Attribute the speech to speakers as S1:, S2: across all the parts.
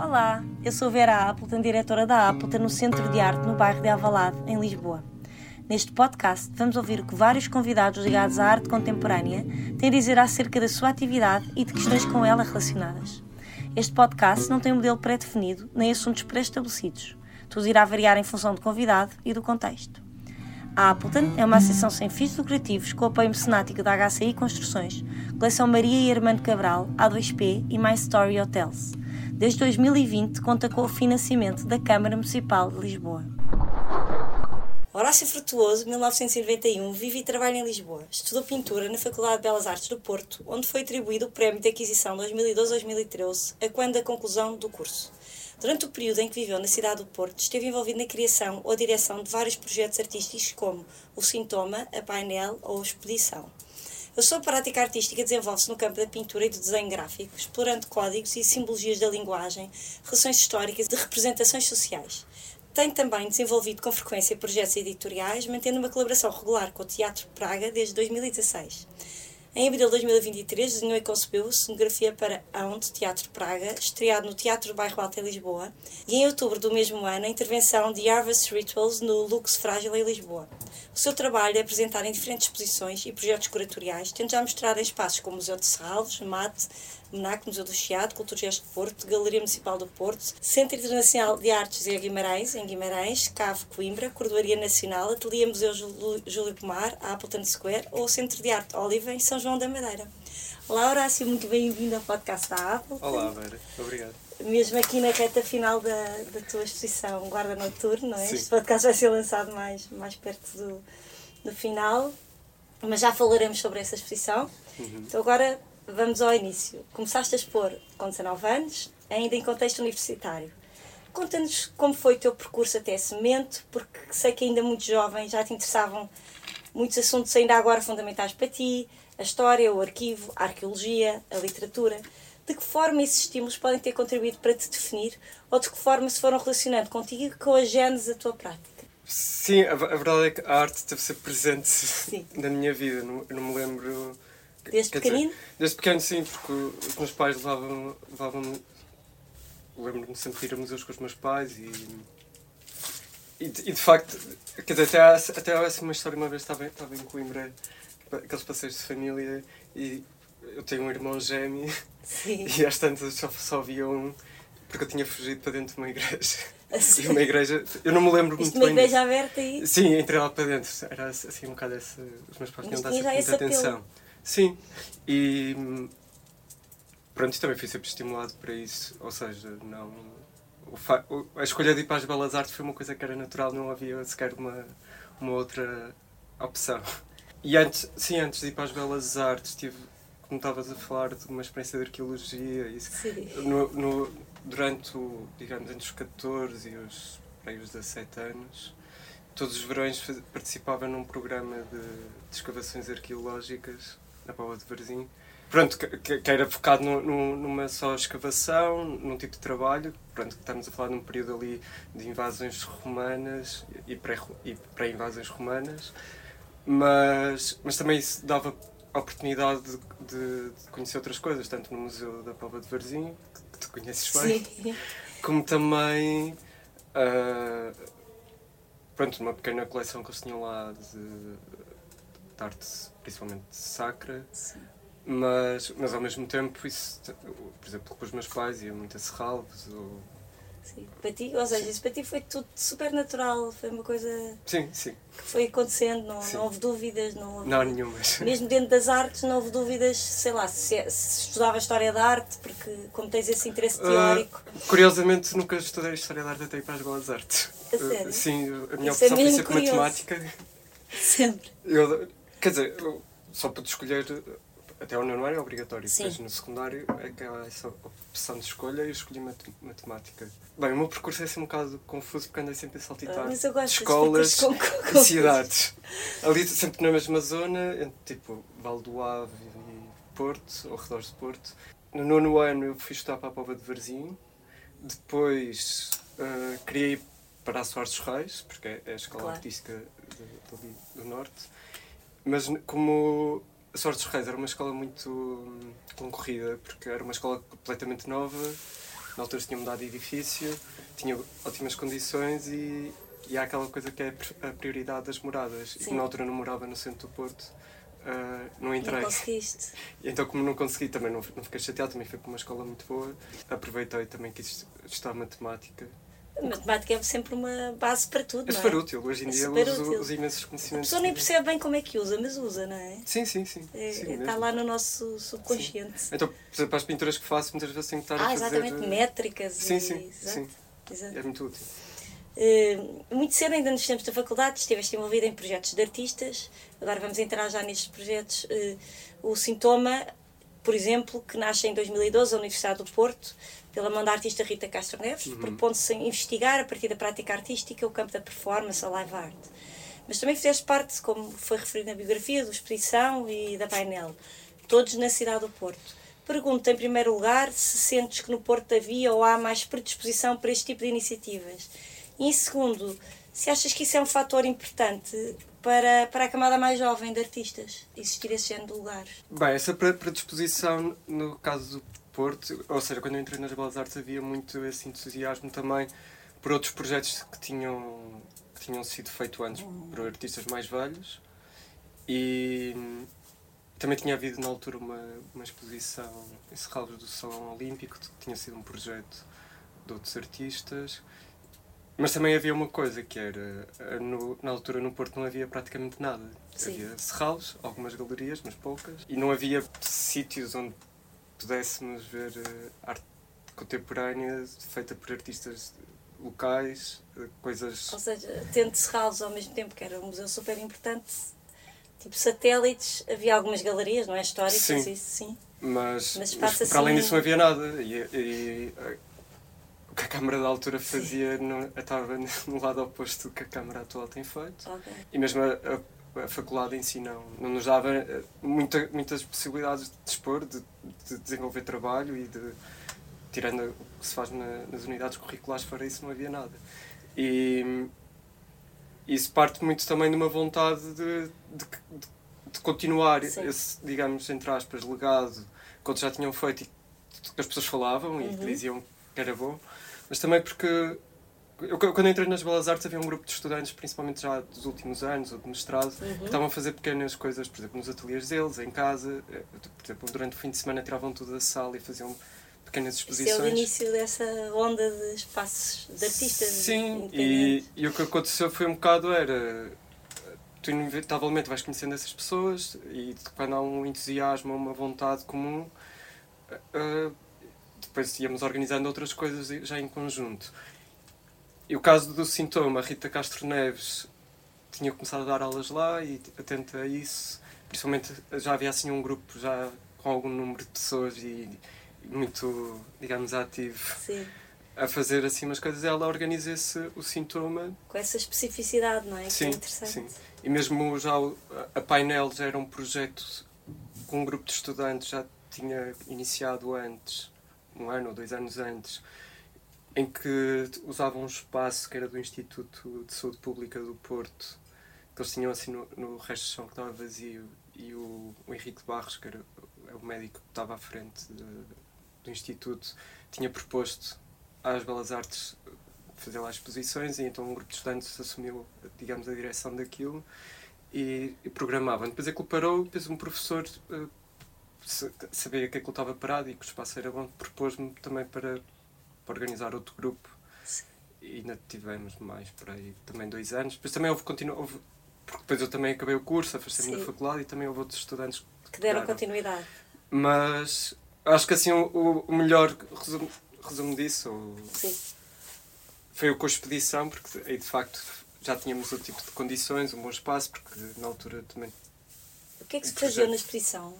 S1: Olá, eu sou Vera Appleton, diretora da Appleton no Centro de Arte no bairro de Avalado, em Lisboa. Neste podcast vamos ouvir o que vários convidados ligados à arte contemporânea têm a dizer acerca da sua atividade e de questões com ela relacionadas. Este podcast não tem um modelo pré-definido nem assuntos pré-estabelecidos. Tudo irá variar em função do convidado e do contexto. A Appleton é uma associação sem fins lucrativos com apoio mecenático da HCI Construções, Coleção Maria e Armando Cabral, A2P e My Story Hotels. Desde 2020 conta com o financiamento da Câmara Municipal de Lisboa. Horácio Frutuoso, 1991, vive e trabalha em Lisboa. Estudou pintura na Faculdade de Belas Artes do Porto, onde foi atribuído o Prémio de Aquisição 2012-2013, a quando da conclusão do curso. Durante o período em que viveu na cidade do Porto, esteve envolvido na criação ou direção de vários projetos artísticos como o Sintoma, a Painel ou a Expedição. A sua prática artística desenvolve-se no campo da pintura e do desenho gráfico, explorando códigos e simbologias da linguagem, relações históricas e de representações sociais. Tem também desenvolvido com frequência projetos editoriais, mantendo uma colaboração regular com o Teatro Praga desde 2016. Em abril de 2023, desenhou e concebeu cenografia para Aonde Teatro Praga, estreado no Teatro Bairro Alto em Lisboa, e em outubro do mesmo ano, a intervenção de Harvest Rituals no Lux Frágil em Lisboa. O seu trabalho é apresentado em diferentes exposições e projetos curatoriais, tendo já mostrado em espaços como o Museu de Serralves, MAT, MNAC, Museu do Chiado, de Porto, Galeria Municipal do Porto, Centro Internacional de Artes de Guimarães, em Guimarães, Cave Coimbra, Cordoaria Nacional, Ateliê Museu Júlio Pomar, Appleton Square ou Centro de Arte Oliva, em São João da Madeira. Olá, Horácio, muito bem-vindo ao podcast da Appleton.
S2: Olá, Vera, obrigado.
S1: Mesmo aqui na reta final da, da tua exposição Guarda Noturno, não é?
S2: Sim.
S1: Este podcast vai ser lançado mais, mais perto do, do final, mas já falaremos sobre essa exposição.
S2: Uhum.
S1: Então agora vamos ao início. Começaste a expor com 19 anos, ainda em contexto universitário. Conta-nos como foi o teu percurso até esse momento, porque sei que ainda muito jovem já te interessavam muitos assuntos ainda agora fundamentais para ti, a história, o arquivo, a arqueologia, a literatura. De que forma esses estímulos podem ter contribuído para te definir ou de que forma se foram relacionando contigo e com a gênese da tua prática?
S2: Sim, a, verdade é que a arte deve ser presente
S1: Sim.
S2: na minha vida. Não, não me lembro.
S1: Desde
S2: quer dizer,
S1: pequenino?
S2: desde pequeno, sim, porque os meus pais levavam-me. levavam Lembro-me sempre de ir a museus com os meus pais e. E de, e de facto, quer dizer, até há, até há uma história. Uma vez estava, estava em Coimbra, aqueles passeios de família, e eu tenho um irmão gêmeo,
S1: Sim.
S2: e às tantas só, só havia um. porque eu tinha fugido para dentro de uma igreja.
S1: Assim,
S2: E uma igreja. Eu não me lembro
S1: Isto
S2: muito
S1: uma
S2: bem.
S1: igreja
S2: disso.
S1: aberta e
S2: Sim, entrei lá para dentro. Era assim um bocado esse. Os meus pais tinham dado muita
S1: esse apelo.
S2: Sim. E. Pronto, também fui sempre estimulado para isso. Ou seja, não. o fa- A escolha de ir para as Belas Artes foi uma coisa que era natural, não havia sequer uma, uma outra opção. E antes, sim, antes de ir para as Belas Artes, tive, como estavas a falar, de uma experiência de arqueologia. Isso,
S1: Sim.
S2: no, no- durante, o, digamos, entre os 14 e os, para aí, os 17 anos, todos os verões participava num programa de, de escavações arqueológicas na Paula de Varzim. Pronto, que, que- era focado nu- nu- numa só escavação, num tipo de trabalho. Pronto, que estamos a falar num período ali de invasões romanas e pré- pré-invasões romanas. Mas, mas também isso dava a oportunidade de, de- de conhecer outras coisas, tanto no Museu da Póvoa de Varzim, que, tu conheces bem,
S1: Sim.
S2: como também ah, pronto, numa pequena coleção que eles tinham lá de, de arte, principalmente sacra,
S1: Sim.
S2: mas, mas ao mesmo tempo isso, por exemplo, com os meus pais ia muito a Serralves, ou...
S1: Sim. Para ti, ou seja, isso para ti foi tudo super natural, foi uma coisa
S2: sim, sim,
S1: que foi acontecendo, não, não houve dúvidas, não houve...
S2: não há nenhumas.
S1: Mesmo dentro das artes não houve dúvidas, sei lá, se, se estudava História da Arte, porque como tens esse interesse teórico,
S2: Ah, curiosamente nunca estudei História da Arte até ir para as Belas Artes.
S1: A sério?
S2: Ah, sim, a minha
S1: Isso é
S2: opção foi
S1: mesmo
S2: sempre
S1: curioso.
S2: matemática.
S1: sempre.
S2: Eu, quer dizer, só pude escolher até o nono ano é obrigatório,
S1: Sim.
S2: depois no secundário é que há essa opção de escolha e eu escolhi mate- matemática. Bem, o meu percurso é assim um bocado confuso porque andei sempre a saltitar
S1: Ah,
S2: escolas
S1: com-
S2: e cidades. Ali sempre na mesma zona, entre, tipo Val do Ave e Porto, ao redor de Porto. No nono ano eu fui estudar para a Pova de Varzim, depois queria ir para a Soares dos Reis, porque é a escola
S1: Claro.
S2: artística do Norte. Mas como a Soares dos Reis era uma escola muito hum, concorrida, porque era uma escola completamente nova na altura tinha mudado de edifício, tinha ótimas condições e, e há aquela coisa que é a prioridade das moradas. Sim. E na altura não morava no centro do Porto, uh, não entrei.
S1: Não conseguiste.
S2: E então, como não consegui, também não, não fiquei chateado, também fui para uma escola muito boa. Aproveitei também que estudar matemática
S1: matemática é sempre uma base para tudo,
S2: é
S1: não
S2: é? super útil. Hoje em é dia uso os imensos conhecimentos.
S1: A pessoa nem percebe bem como é que usa, mas usa, não é?
S2: Sim, sim, sim. É, sim
S1: está lá no nosso subconsciente. Sim.
S2: Então, por exemplo, as pinturas que faço, muitas vezes tenho que estar
S1: ah,
S2: a
S1: fazer... Ah, exatamente, métricas.
S2: Sim, e... sim, Exato. sim. Exato. É muito útil.
S1: Uh, muito cedo, ainda nos tempos da faculdade, estiveste envolvida em projetos de artistas. Agora vamos entrar já nestes projetos. Uh, o Sintoma, por exemplo, que nasce em 2012 na Universidade do Porto, pela mão da artista Rita Castro Neves, uhum. propondo-se investigar, a partir da prática artística, o campo da performance, a live art. Mas também fizeste parte, como foi referido na biografia, do Exposição e da Painel, todos na cidade do Porto. Pergunto, em primeiro lugar, se sentes que no Porto havia ou há mais predisposição para este tipo de iniciativas. E em segundo, se achas que isso é um fator importante para, para a camada mais jovem de artistas, existir esse género de lugares?
S2: Bem, essa predisposição, no caso do Porto, ou seja, quando eu entrei nas Belas Artes havia muito esse entusiasmo também por outros projetos que tinham, que tinham sido feitos antes por artistas mais velhos e também tinha havido na altura uma, uma exposição em Serralves do Salão Olímpico, que tinha sido um projeto de outros artistas. Mas também havia uma coisa que era, no, na altura no Porto não havia praticamente nada. Sim. Havia serralos, algumas galerias, mas poucas, e não havia sítios onde pudéssemos ver uh, arte contemporânea feita por artistas locais, uh, coisas.
S1: Ou seja, tendo Serralves ao mesmo tempo que era um museu super importante, tipo satélites, havia algumas galerias, não é? Históricas, sim. isso sim.
S2: Mas, mas, mas para assim... além disso não havia nada. E, e, o que a Câmara da altura fazia no, estava no lado oposto do que a Câmara atual tem feito. Okay. E mesmo a, a a faculdade em si não, não nos dava eh, muita, muitas possibilidades de expor, de, de desenvolver trabalho e de. tirando o que se faz na, nas unidades curriculares, para isso não havia nada. E isso parte muito também de uma vontade de, de, de continuar Sim. esse, digamos, entre aspas, legado que outros já tinham feito e que as pessoas falavam uhum. e que diziam que era bom, mas também porque eu, quando entrei nas Belas Artes havia um grupo de estudantes, principalmente já dos últimos anos, ou de mestrado, uhum. que estavam a fazer pequenas coisas, por exemplo, nos ateliês deles, em casa. Eh, por exemplo, durante o fim de semana tiravam tudo da sala e faziam pequenas exposições. Isso
S1: é o início dessa onda de espaços de artistas
S2: Sim, e, e o que aconteceu foi um bocado era... Tu inevitavelmente vais conhecendo essas pessoas e quando há um entusiasmo, uma vontade comum, uh, depois íamos organizando outras coisas já em conjunto. E o caso do sintoma, Rita Castro Neves tinha começado a dar aulas lá e atenta a isso, principalmente já havia assim um grupo já com algum número de pessoas e, muito, digamos, ativo. Sim. A fazer assim umas coisas, ela organiza esse, o sintoma.
S1: Com essa especificidade, não é?
S2: Sim,
S1: que é interessante. Sim.
S2: E mesmo já a Painel já era um projeto com um grupo de estudantes, já tinha iniciado antes, um ano ou dois anos antes, em que usavam um espaço que era do Instituto de Saúde Pública do Porto, que eles tinham assim no, no resto do chão que estava vazio, e o, o Henrique Barros, que era é o médico que estava à frente de, do Instituto, tinha proposto às Belas Artes fazer lá exposições, e então um grupo de estudantes assumiu, digamos, a direção daquilo e, e programavam. Depois aquilo parou, depois um professor uh, sabia que aquilo estava parado e que o espaço era bom, propôs-me também para para organizar outro grupo. Sim. E ainda tivemos mais por aí, também dois anos. Depois também houve, continu... houve porque depois eu também acabei o curso, afastei-me da faculdade e também houve outros estudantes
S1: que, que deram, continuidade.
S2: Mas acho que assim o, o melhor resumo, resumo disso Sim. foi o com a expedição, porque aí de facto já tínhamos outro tipo de condições, um bom espaço, porque na altura também.
S1: O que é que se fazia na expedição?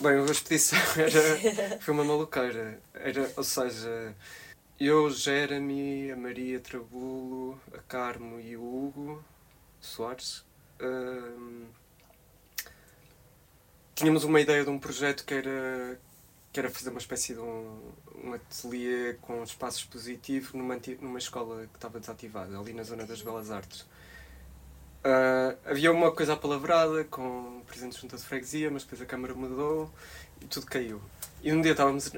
S2: Bem, a expedição era, foi uma maluqueira. Era, ou seja, eu, Jeremy, a Maria Trabulo, a Carmo e o Hugo Soares hum, tínhamos uma ideia de um projeto que era, que era fazer uma espécie de um, um ateliê com espaço expositivo numa, numa escola que estava desativada, ali na zona das Belas Artes. Uh, havia uma coisa apalavrada com o presidente da junta de freguesia, mas depois a Câmara mudou e tudo caiu. E um dia estávamos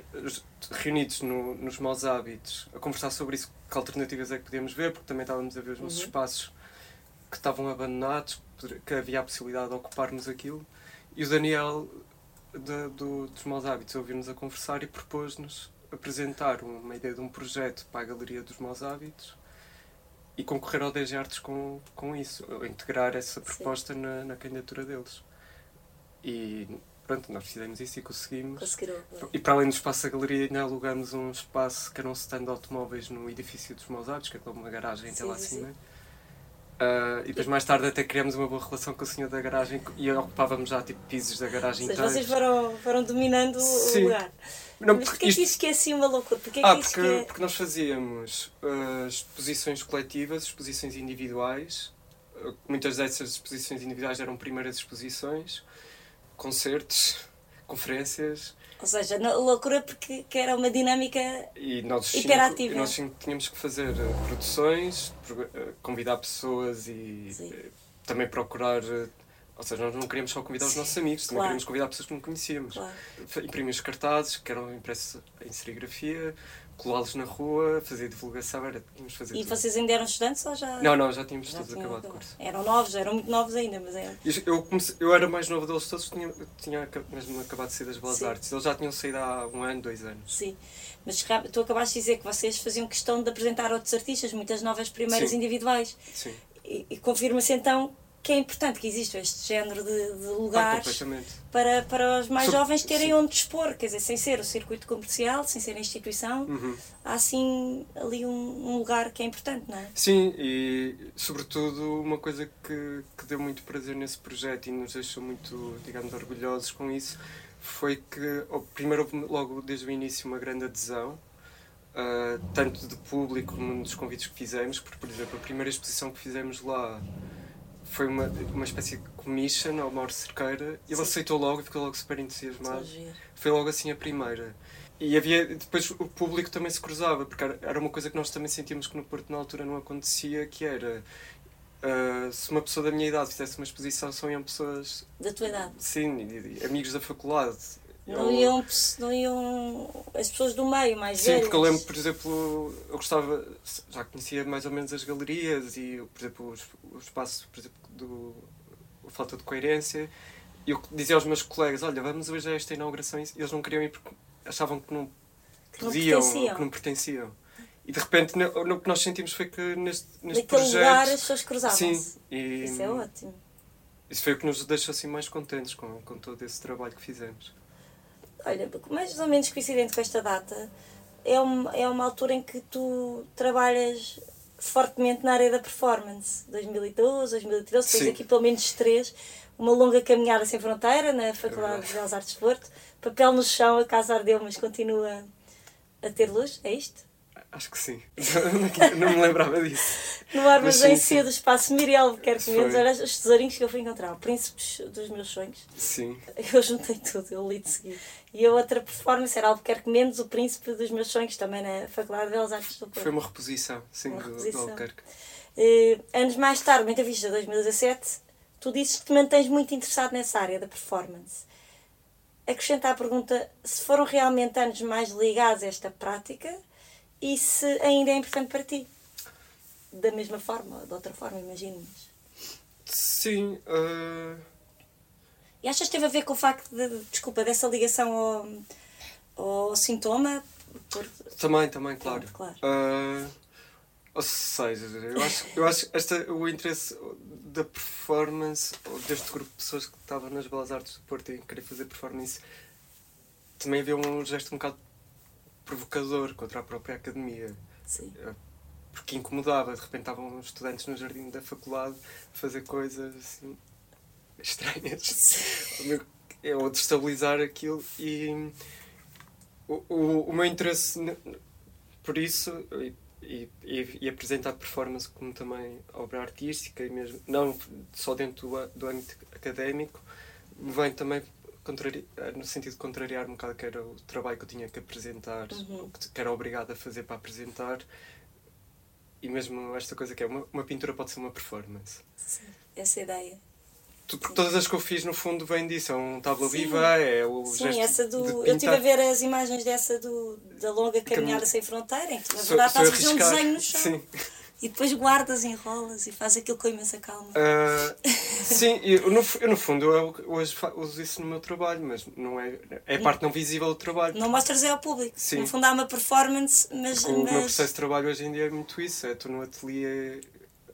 S2: reunidos no, nos maus hábitos a conversar sobre isso, que alternativas é que podíamos ver, porque também estávamos a ver os nossos uhum. espaços que estavam abandonados, que havia a possibilidade de ocuparmos aquilo. E o Daniel do, dos maus hábitos ouviu-nos a conversar e propôs-nos apresentar uma ideia de um projeto para a Galeria dos Maus Hábitos e concorrer ao DG Artes com, com isso, integrar essa proposta na, na, candidatura deles. E pronto, nós fizemos isso e conseguimos.
S1: Conseguiram.
S2: E para além do espaço da galeria, ainda alugamos um espaço que era um stand de automóveis no edifício dos Hábitos, que é uma garagem até lá acima. Uh, e depois mais tarde até criamos uma boa relação com o senhor da garagem e ocupávamos já tipo pisos da garagem
S1: Ou seja, vocês foram, foram dominando Sim. o lugar. Não, Mas porquê isto... que isto que é assim uma loucura? Porquê
S2: ah,
S1: que
S2: porque,
S1: que é...
S2: porque nós fazíamos uh, exposições coletivas, exposições individuais. Uh, muitas dessas exposições individuais eram primeiras exposições, concertos, conferências.
S1: Ou seja, loucura porque era uma dinâmica
S2: e nós
S1: hiperativa.
S2: E nós tínhamos que fazer uh, produções, convidar pessoas e Sim. também procurar ou seja, nós não queríamos só convidar os nossos amigos, também claro. queríamos convidar pessoas que não conhecíamos. Claro. Imprimir os cartazes, que eram impressos em serigrafia, colá-los na rua, fazer divulgação, era, tínhamos fazer
S1: E
S2: tudo.
S1: vocês ainda eram estudantes ou já?
S2: Não, não, já tínhamos já todos acabado o curso.
S1: Eram novos, eram muito novos ainda, mas eram...
S2: Eu, comecei, eu era mais novo deles todos, tinha, tinha mesmo acabado de sair das Belas Sim. Artes. Eles já tinham saído há um ano, dois anos.
S1: Sim, mas tu acabaste de dizer que vocês faziam questão de apresentar outros artistas, muitas novas primeiras Sim. individuais.
S2: Sim.
S1: E, e confirma-se então que é importante que exista este género de, de lugares
S2: ah,
S1: para, para os mais jovens terem sim. onde dispor, quer dizer, sem ser o circuito comercial, sem ser a instituição,
S2: uhum.
S1: há assim ali um, um, lugar que é importante, não é?
S2: Sim, e sobretudo uma coisa que, que deu muito prazer nesse projeto e nos deixou muito, digamos, orgulhosos com isso, foi que, primeiro, houve logo desde o início uma grande adesão, Uh, tanto de público como dos convites que fizemos, porque, por exemplo, a primeira exposição que fizemos lá foi uma, uma espécie de commission ao Mauro Cerqueira e ele aceitou logo e ficou logo super entusiasmado. Foi logo assim a primeira. E havia, depois o público também se cruzava, porque era uma coisa que nós também sentíamos que no Porto na altura não acontecia, que era uh, se uma pessoa da minha idade fizesse uma exposição, são iam pessoas...
S1: Da tua idade?
S2: Sim, amigos da faculdade.
S1: Não, iam, não iam as pessoas do meio, mais
S2: Sim,
S1: velhas.
S2: porque eu lembro, por exemplo, eu gostava, já conhecia mais ou menos as galerias e, por exemplo, o, espaço por exemplo, do a falta de coerência. E eu dizia aos meus colegas, olha, vamos hoje a esta inauguração, e eles não queriam ir porque achavam que não podiam, que não, pertenciam. E de repente o que nós sentimos foi que neste, neste
S1: Naquele
S2: projeto...
S1: lugar as pessoas cruzavam-se.
S2: Sim.
S1: Isso é ótimo.
S2: Isso foi o que nos deixou assim mais contentes com, com todo esse trabalho que fizemos.
S1: Olha, mais ou menos coincidente com esta data, é uma, é uma altura em que tu trabalhas fortemente na área da performance. 2012, 2013, tens aqui pelo menos três. Uma longa caminhada sem fronteira na Faculdade é de Belas Artes de Porto. Papel no chão, a casa ardeu, mas continua a ter luz. É isto?
S2: Acho que sim. não me lembrava disso.
S1: No armazém C do espaço Miriel Albuquerque Mendes, olha os tesourinhos que eu fui encontrar, príncipes dos meus sonhos.
S2: Sim.
S1: Eu juntei tudo, eu li de seguir. E a outra performance era Albuquerque Mendes, o príncipe dos meus sonhos, também na Faculdade de Belas Artes do Porto.
S2: Foi uma reposição, sim, uma do, reposição. do Albuquerque.
S1: Uh, anos mais tarde, uma entrevista de 2017, tu dizes que te mantens muito interessado nessa área da performance. Acrescenta a pergunta se foram realmente anos mais ligados a esta prática e se ainda é importante para ti. Da mesma forma, de outra forma, imagino.
S2: Sim. Uh...
S1: E achas que teve a ver com o facto de, desculpa, dessa ligação ao, ao sintoma? Por...
S2: Também, também, claro.
S1: claro.
S2: Uh, ou seja, eu acho, eu acho esta, o interesse da performance, deste grupo de pessoas que estavam nas Belas Artes do Porto e querer fazer performance, também havia um gesto um bocado provocador contra a própria academia.
S1: Sim.
S2: Eh, porque incomodava, de repente estavam estudantes no jardim da faculdade a fazer coisas assim estranhas. É, ou destabilizar aquilo e o, o, o meu interesse por isso e, e, e, apresentar performance como também obra artística e mesmo não só dentro do, do âmbito académico vem também eh, no sentido de contrariar um bocado que era o trabalho que eu tinha que apresentar,
S1: uhum.
S2: que era obrigado a fazer para apresentar, e mesmo esta coisa que é uma, uma pintura pode ser uma performance.
S1: Sim, essa ideia.
S2: Tu- porque todas as que eu fiz no fundo vêm disso, é um
S1: Sim.
S2: viva, é o
S1: Sim,
S2: gesto
S1: essa do. Eu estive a ver as imagens dessa do, da longa caminhada
S2: Caminho-
S1: sem fronteira, em que na verdade estás a fazer um desenho no chão.
S2: Sim.
S1: E depois guardas, enrolas e fazes aquilo com imensa calma.
S2: Ah, sim, eu no, eu, no fundo eu hoje uso isso no meu trabalho, mas não é, é a parte não visível do trabalho.
S1: Não mostras é ao público.
S2: Sim.
S1: No fundo há uma performance, mas.
S2: O meu processo de trabalho hoje em dia é muito isso. É, estou no ateliê,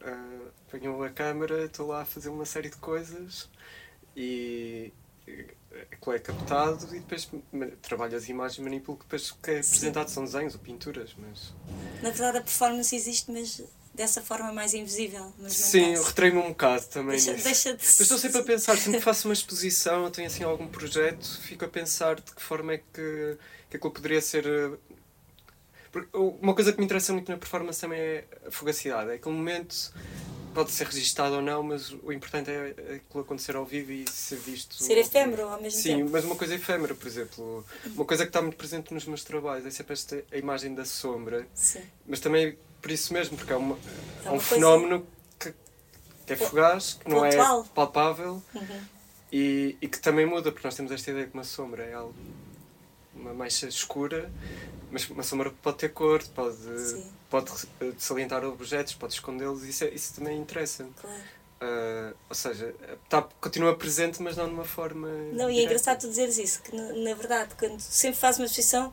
S2: uh, apanho a câmara, estou lá a fazer uma série de coisas e aquilo é captado e depois trabalho as imagens, manipulo que depois o que é
S1: Sim.
S2: apresentado são desenhos ou pinturas, mas...
S1: Na verdade a performance existe, mas dessa forma mais invisível.
S2: Sim, eu retraio-me um bocado também
S1: deixa, deixa de
S2: Mas estou sempre a pensar, sempre que faço uma exposição, ou tenho assim algum projeto, fico a pensar de que forma é que, que aquilo poderia ser. Porque uma coisa que me interessa muito na performance também é a fugacidade. É aquele momento pode ser registado ou não, mas o importante é aquilo acontecer ao vivo e ser visto.
S1: ser efêmero ao mesmo
S2: Sim,
S1: tempo.
S2: mas uma coisa efêmera, por exemplo. Uma coisa que está muito presente nos meus trabalhos é sempre esta a imagem da sombra,
S1: Sim.
S2: mas também por isso mesmo, porque é, uma,
S1: É
S2: é
S1: uma
S2: um
S1: coisa-
S2: fenómeno que, que é fugaz, que não é
S1: Pontual.
S2: palpável
S1: Uhum.
S2: e, e que também muda, porque nós temos esta ideia que uma sombra é algo, uma mancha escura, mas uma sombra pode ter cor, pode,
S1: Sim.
S2: pode eh, salientar objetos, pode escondê-los, isso, é- isso também interessa.
S1: Claro.
S2: Ah, ou seja, tá, continua presente, mas não de uma forma.
S1: Não, e é
S2: direta.
S1: engraçado tu dizeres isso, que na, na verdade, quando sempre fazes uma exposição,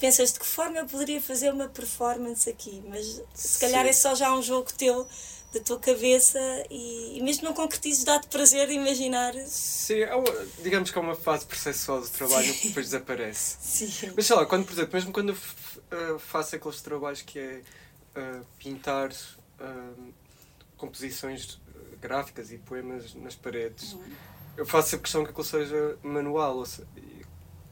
S1: pensas de que forma eu poderia fazer uma performance aqui, mas se calhar
S2: Sim.
S1: é só já um jogo teu, da tua cabeça, e, e mesmo não concretizes, dá-te prazer imaginar.
S2: Sim, é digamos que é uma fase processual do trabalho que depois desaparece.
S1: Sim.
S2: Mas sei lá, quando, por exemplo, mesmo quando eu eh, faço aqueles trabalhos que é eh, pintar eh, composições gráficas e poemas nas paredes,
S1: Uhum.
S2: eu faço sempre questão que aquilo seja manual. Ou se- e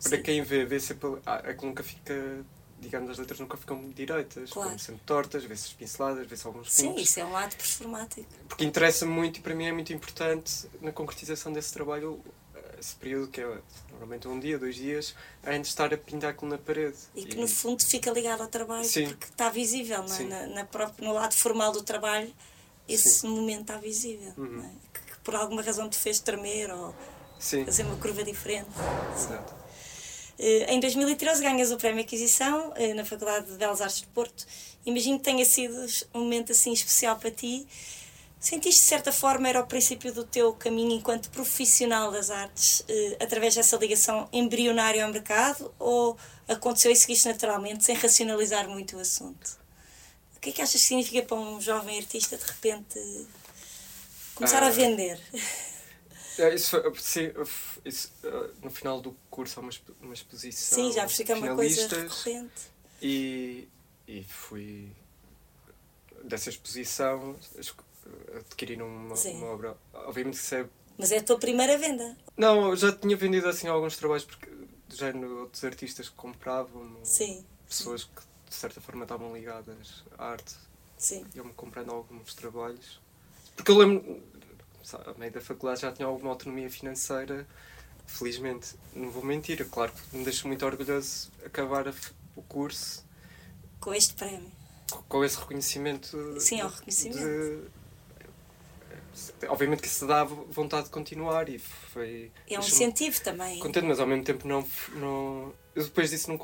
S2: para
S1: Sim.
S2: quem vê, vê sempre. Ah, aquilo nunca fica. Digamos, as letras nunca ficam direitas,
S1: Claro.
S2: ficam sempre tortas, vê-se as pinceladas, vê-se alguns
S1: Sim,
S2: pintos.
S1: isso é um ato performático.
S2: Porque interessa-me muito e para mim é muito importante na concretização desse trabalho eh, esse período que é normalmente um dia, dois dias, antes de estar a pintar aquilo na parede.
S1: E que no fundo fica ligado ao trabalho
S2: Sim.
S1: porque está visível, é? Na, na própria, no lado formal do trabalho, esse
S2: Sim.
S1: momento está visível.
S2: Uhum.
S1: não é? que, que por alguma razão te fez tremer ou
S2: Sim,
S1: fazer uma curva diferente.
S2: exato.
S1: Eh, Em 2013 ganhas o Prémio Aquisição eh, na Faculdade de Belas Artes de Porto. Imagino que tenha sido um momento assim especial para ti. Sentiste de certa forma era o princípio do teu caminho enquanto profissional das artes, eh, através dessa ligação embrionária ao mercado, ou aconteceu e seguiste naturalmente, sem racionalizar muito o assunto? O que é que achas que significa para um jovem artista de repente começar a
S2: Ah.
S1: vender?
S2: É, Isso, foi- sim, isso, eh, no final do curso há uma, uma exposição.
S1: Sim, já que é uma coisa recorrente.
S2: E, e fui dessa exposição esco- adquirir uma,
S1: Sim.
S2: uma obra. Obviamente que é
S1: Mas é a tua primeira venda.
S2: Não, eu já tinha vendido assim alguns trabalhos porque já outros artistas que compravam,
S1: Sim,
S2: pessoas que de certa forma estavam ligadas à arte,
S1: sim.
S2: iam-me comprando alguns trabalhos. Porque eu lembro, a meio da faculdade já tinha alguma autonomia financeira, felizmente. Não vou mentir, claro que me deixa muito orgulhoso acabar o curso
S1: Com este prémio.
S2: co- com esse reconhecimento.
S1: Sim, ao
S2: de-
S1: reconhecimento.
S2: de- obviamente que isso dá vontade de continuar e foi.
S1: É um incentivo também.
S2: contente, mas ao mesmo tempo não. não eu depois disso não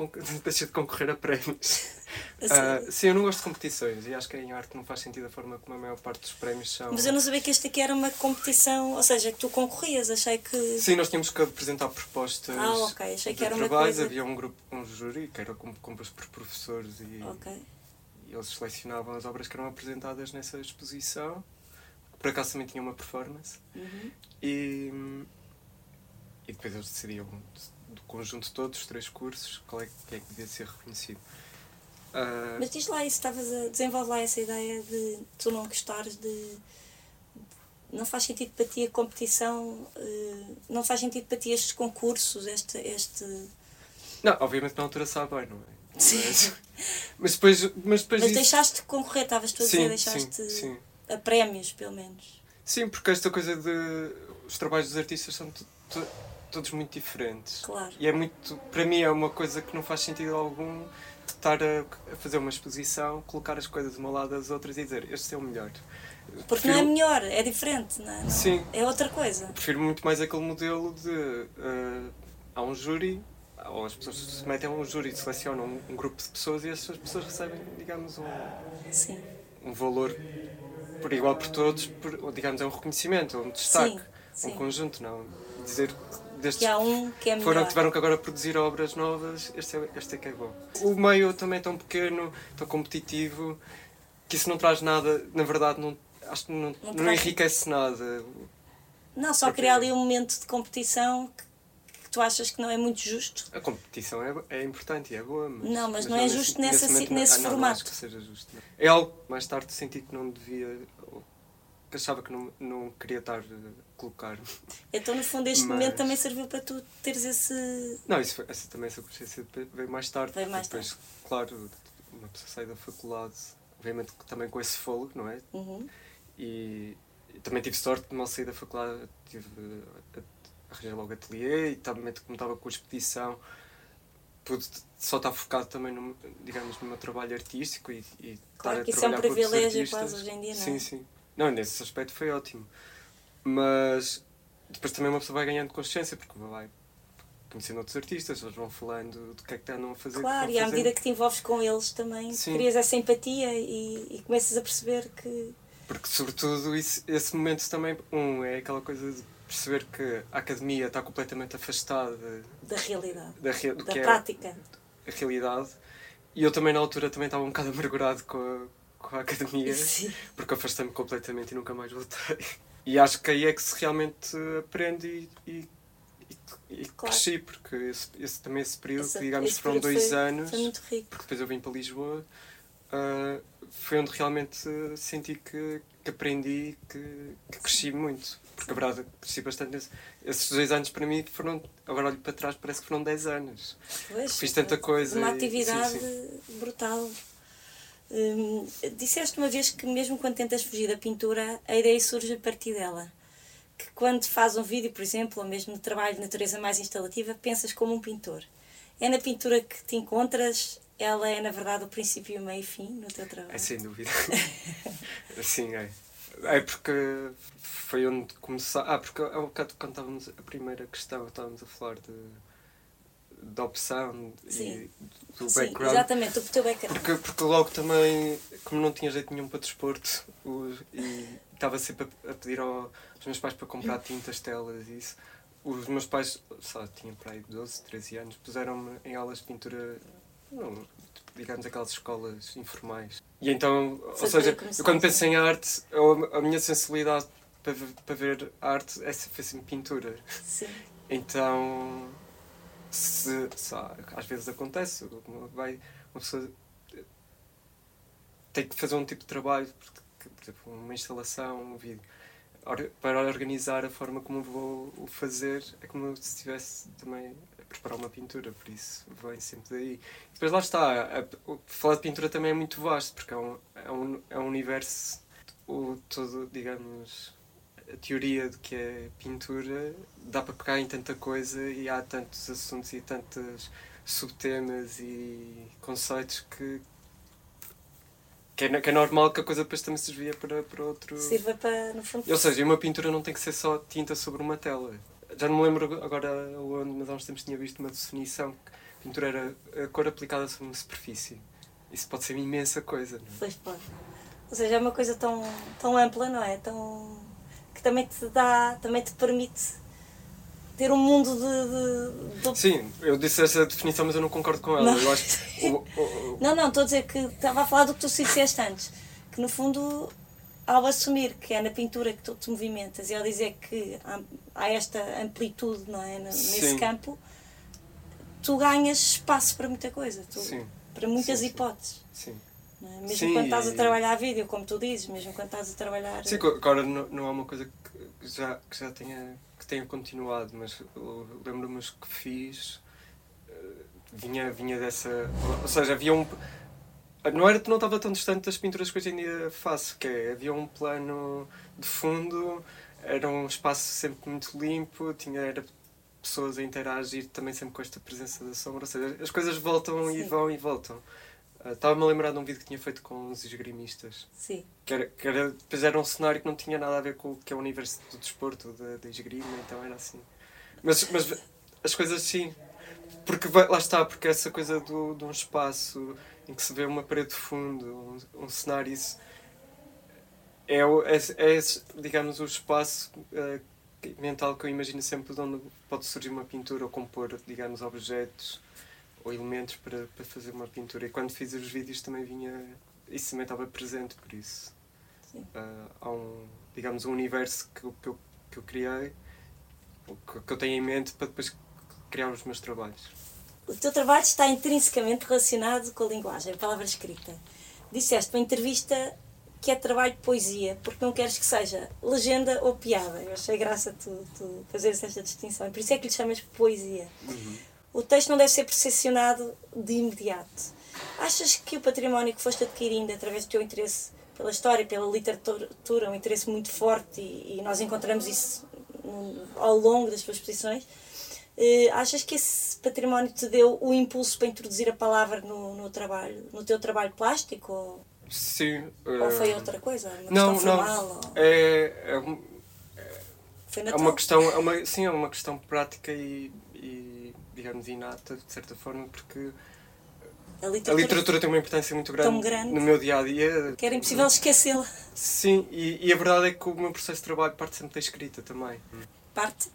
S2: deixei de concorrer a prémios.
S1: Sério.
S2: sim, eu não gosto de competições e acho que em arte não faz sentido a forma como a maior parte dos prémios são.
S1: Mas eu não sabia que este aqui era uma competição, ou seja, que tu concorrias, achei que.
S2: Sim, nós tínhamos que apresentar propostas.
S1: Ah, ok, achei que era uma
S2: trabalhos.
S1: coisa-
S2: Havia um grupo, um júri que era com- composto por professores e,
S1: Ok.
S2: e eles selecionavam as obras que eram apresentadas nessa exposição. Por acaso também tinha uma performance.
S1: Uhum.
S2: E, e depois eles decidiam, conjunto de todos, os três cursos, qual é que, é que devia ser reconhecido. Ah,
S1: Mas diz lá isso, estavas a desenvolver lá essa ideia de tu não gostares de. Não faz sentido para ti a competição, eh, não faz sentido para ti estes concursos, este. este...
S2: Não, obviamente na altura sabe bem, não é?
S1: Sim.
S2: Mas, mas depois, mas depois
S1: Mas
S2: disso-
S1: deixaste de concorrer, estavas tu a dizer, deixaste
S2: sim, sim.
S1: a prémios, pelo menos.
S2: Sim, porque esta coisa de. Os trabalhos dos artistas são todos muito diferentes.
S1: Claro.
S2: E é muito. Para mim é uma coisa que não faz sentido algum estar a, fazer uma exposição, colocar as coisas uma ao lado das outras e dizer este é o melhor.
S1: Porque não é melhor, é diferente, não é? Não,
S2: Sim.
S1: É outra coisa.
S2: Prefiro muito mais aquele modelo de. Uh, há um júri, ou as pessoas se metem a um júri, selecionam um, um, grupo de pessoas e essas pessoas recebem, digamos, um,
S1: Sim.
S2: um valor por igual por todos, por, digamos, é um reconhecimento, um destaque,
S1: sim, sim.
S2: um conjunto, não. Dizer que destes
S1: que há um que é melhor.
S2: foram que tiveram que agora produzir obras novas, este é, este é que é bom. O meio também é tão pequeno, tão competitivo, que isso não traz nada, na verdade, não, acho que não, não, não enriquece nada.
S1: Não, só Porque... criar ali um momento de competição que, tu achas que não é muito justo.
S2: A competição é, é importante e é boa, mas.
S1: Não, mas, mas não, é justo nesse, nesse, nesse
S2: ah,
S1: formato.
S2: Não, acho que seja justo. É algo mais tarde senti que não devia. Achava que não, não queria estar a colocar.
S1: Então, no fundo, este mas... momento também serviu para tu teres esse.
S2: Não, isso foi, essa, também essa consciência veio mais tarde.
S1: Veio mais
S2: depois,
S1: tarde.
S2: claro, uma pessoa sai da faculdade obviamente também com esse fôlego, não é?
S1: Uhum.
S2: E, e, também tive sorte de mal sair da faculdade, tive a, a arranjar logo ateliê e também como estava com a expedição pude só estar focado também no, digamos, no meu trabalho artístico e, e
S1: claro
S2: estar
S1: que
S2: a
S1: isso é um privilégio quase hoje em dia, não é?
S2: Sim, sim. Não, nesse aspecto foi ótimo. Mas depois também uma pessoa vai ganhando consciência, porque vai conhecendo outros artistas, eles vão falando do que é que estão a fazer.
S1: Claro, e à medida que te envolves com eles também Sim. crias essa empatia e, e começas a perceber que.
S2: Porque, sobretudo, isso, esse momento também, um, é aquela coisa de perceber que a academia está completamente afastada
S1: da realidade,
S2: da, rea,
S1: da
S2: é
S1: prática.
S2: É a realidade. E eu também, na altura, também estava um bocado amargurado com a, a academia,
S1: Sim.
S2: porque afastei-me completamente e nunca mais voltei. E acho que aí é que se realmente aprende e, e e
S1: claro.
S2: cresci, porque esse, esse, também esse período, que digamos
S1: esse
S2: foram dois
S1: foi,
S2: anos,
S1: foi muito rico.
S2: porque depois eu vim para Lisboa, uh, foi onde realmente senti que, que aprendi, que, que cresci muito. Porque a verdade, cresci bastante. Nesse, esses dois anos para mim foram, agora olho para trás, parece que foram dez anos.
S1: Pois,
S2: Fiz tanta coisa.
S1: Uma
S2: e,
S1: atividade
S2: sim, sim.
S1: brutal. Hum, disseste uma vez que mesmo quando tentas fugir da pintura, a ideia surge a partir dela que quando faz um vídeo, por exemplo, ou mesmo no trabalho de natureza mais instalativa, pensas como um pintor. É na pintura que te encontras, ela é na verdade o princípio, meio e fim no teu trabalho?
S2: É sem dúvida. Sim, é. É porque foi onde começar. Ah, porque há um bocado quando estávamos. A primeira questão, estávamos a falar de, da opção
S1: Sim.
S2: e do
S1: Sim,
S2: background.
S1: exatamente, o teu background.
S2: Porque, porque logo também, como não tinha jeito nenhum para desporto, e estava sempre a, a pedir ao, aos meus pais para comprar tintas, telas e isso. Os meus pais, só tinham para aí 12, 13 anos, puseram-me em aulas de pintura, não, digamos aquelas escolas informais. E então,
S1: Foi
S2: ou seja, eu quando penso em arte, eu, a minha sensibilidade para, ver- para ver arte é sempre pintura.
S1: Sim.
S2: Então, se, se às vezes acontece, vai, uma pessoa tem que fazer um tipo de trabalho, por exemplo, uma instalação, um vídeo, para organizar a forma como vou o fazer, é como se estivesse também a preparar uma pintura, por isso vem sempre daí. Depois lá está, a- o- falar de pintura também é muito vasto, porque é um, é um, é um universo, o, todo, digamos, a teoria de que é pintura dá para pegar em tanta coisa e há tantos assuntos e tantos subtemas e conceitos que que é, que é normal que a coisa depois também se desvia para, para outro...
S1: Sirva para, no fundo.
S2: Ou seja, uma pintura não tem que ser só tinta sobre uma tela. Já não me lembro agora onde, mas há uns tempos tinha visto uma definição que a pintura era a cor aplicada sobre uma superfície. Isso pode ser uma imensa coisa, não é?
S1: Pois pode. Ou seja, é uma coisa tão, tão ampla, não é? Tão, que também te dá, também te permite ter um mundo de. de, de-
S2: Sim, eu disse essa definição, mas eu não concordo com ela.
S1: Não.
S2: Eu acho que o- o- o-
S1: Não, não, estou a dizer que estava a falar do que tu disseste antes. Que no fundo, ao assumir que é na pintura que tu te movimentas e ao dizer que há, há esta amplitude não é, nesse
S2: Sim.
S1: campo, tu ganhas espaço para muita coisa, tu-
S2: Sim,
S1: para muitas
S2: sim.
S1: hipóteses.
S2: sim.
S1: É? Mesmo
S2: Sim,
S1: quando estás a
S2: e-
S1: trabalhar vídeo, como tu dizes, mesmo quando estás a trabalhar.
S2: Sim, agora não, não é uma coisa que já, que já tenha, que tenha continuado, mas lembro-me que fiz eh, vinha, vinha dessa. Ou seja, havia um. Não, era, não estava tão distante das pinturas que hoje em dia faço, que é, havia um plano de fundo, era um espaço sempre muito limpo, tinha era pessoas a interagir também sempre com esta presença da sombra, ou seja, as coisas voltam e
S1: Sim.
S2: vão e voltam. Uh, Estava-me a lembrar de um vídeo que tinha feito com os esgrimistas.
S1: Sim.
S2: Que era, que era, depois era um cenário que não tinha nada a ver com o que é o universo do desporto, da, da esgrima, então era assim. Mas, mas as coisas sim. Porque lá está, porque essa coisa do, de um espaço em que se vê uma parede de fundo, um, um cenário, isso é, é, é digamos, o espaço que- mental que eu imagino sempre de onde pode surgir uma pintura ou compor, digamos, objetos ou elementos para, para fazer uma pintura. E quando fiz os vídeos também vinha. Isso também estava presente, por isso.
S1: Sim.
S2: Ah, há um, digamos, um universo que, eu- que, eu, que eu criei, que, que eu tenho em mente para depois criar os meus trabalhos.
S1: O teu trabalho está intrinsecamente relacionado com a linguagem, a palavra escrita. Disseste numa entrevista que é trabalho de poesia, porque não queres que seja legenda ou piada. Eu achei graça tu, tu fazeres esta distinção. Por isso é que lhe chamas poesia. O texto não deve ser percepcionado de imediato. Achas que o património que foste adquirindo através do teu interesse pela história, pela literatura, um interesse muito forte e, e nós encontramos isso ao longo das tuas exposições, eh, achas que esse património te deu o impulso para introduzir a palavra no, no trabalho, no teu trabalho plástico? Ou,
S2: Sim.
S1: ou foi
S2: ah,
S1: outra coisa?
S2: Não,
S1: questão
S2: não.
S1: formal? Ou
S2: É, é,
S1: foi
S2: é
S1: natural?
S2: uma questão, é uma, sim, é uma questão prática e, e, digamos, inata, de certa forma, porque
S1: A
S2: a
S1: literatura,
S2: literatura tem uma importância muito grande,
S1: grande.
S2: no meu dia a dia.
S1: que era impossível esquecê-la.
S2: Sim, e, e a verdade é que o meu processo de trabalho parte sempre da escrita também.
S1: Parte?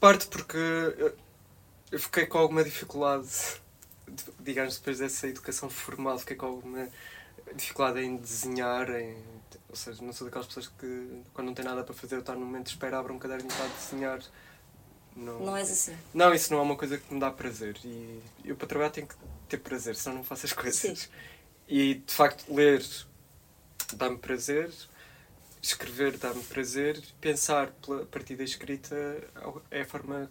S2: Parte porque eu- fiquei com alguma dificuldade, de- digamos, depois dessa educação formal, fiquei com alguma dificuldade em desenhar, em, ou seja, não sou daquelas pessoas que quando não tem nada para fazer, eu estou no momento de espera, abro um caderno e está a desenhar. Não,
S1: Não és assim.
S2: não, isso não é uma coisa que me dá prazer. E eu para trabalhar tenho que ter prazer, senão não faço as coisas.
S1: Sim.
S2: E de facto ler dá-me prazer, escrever dá-me prazer, pensar pela- a partir da escrita é a forma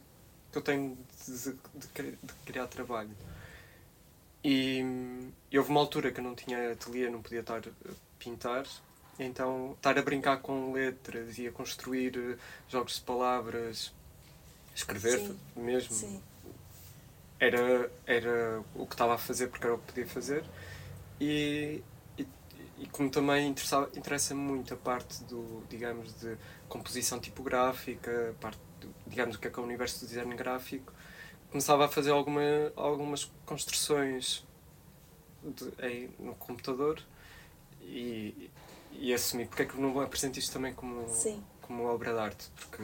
S2: que eu tenho de, de de criar trabalho. E, e houve uma altura que eu não tinha ateliê, não podia estar a pintar, então estar a brincar com letras e a construir jogos de palavras, escrever
S1: Sim.
S2: mesmo,
S1: Sim.
S2: era, era o que estava a fazer porque era o que podia fazer e, e, e como também interessa-me muito a parte do, digamos, de composição tipográfica, parte, do, digamos, o que é que é o universo do design gráfico, começava a fazer alguma, algumas construções de, em, no computador e, e assumi porque é que não apresento isto também como,
S1: Sim.
S2: como obra de arte, porque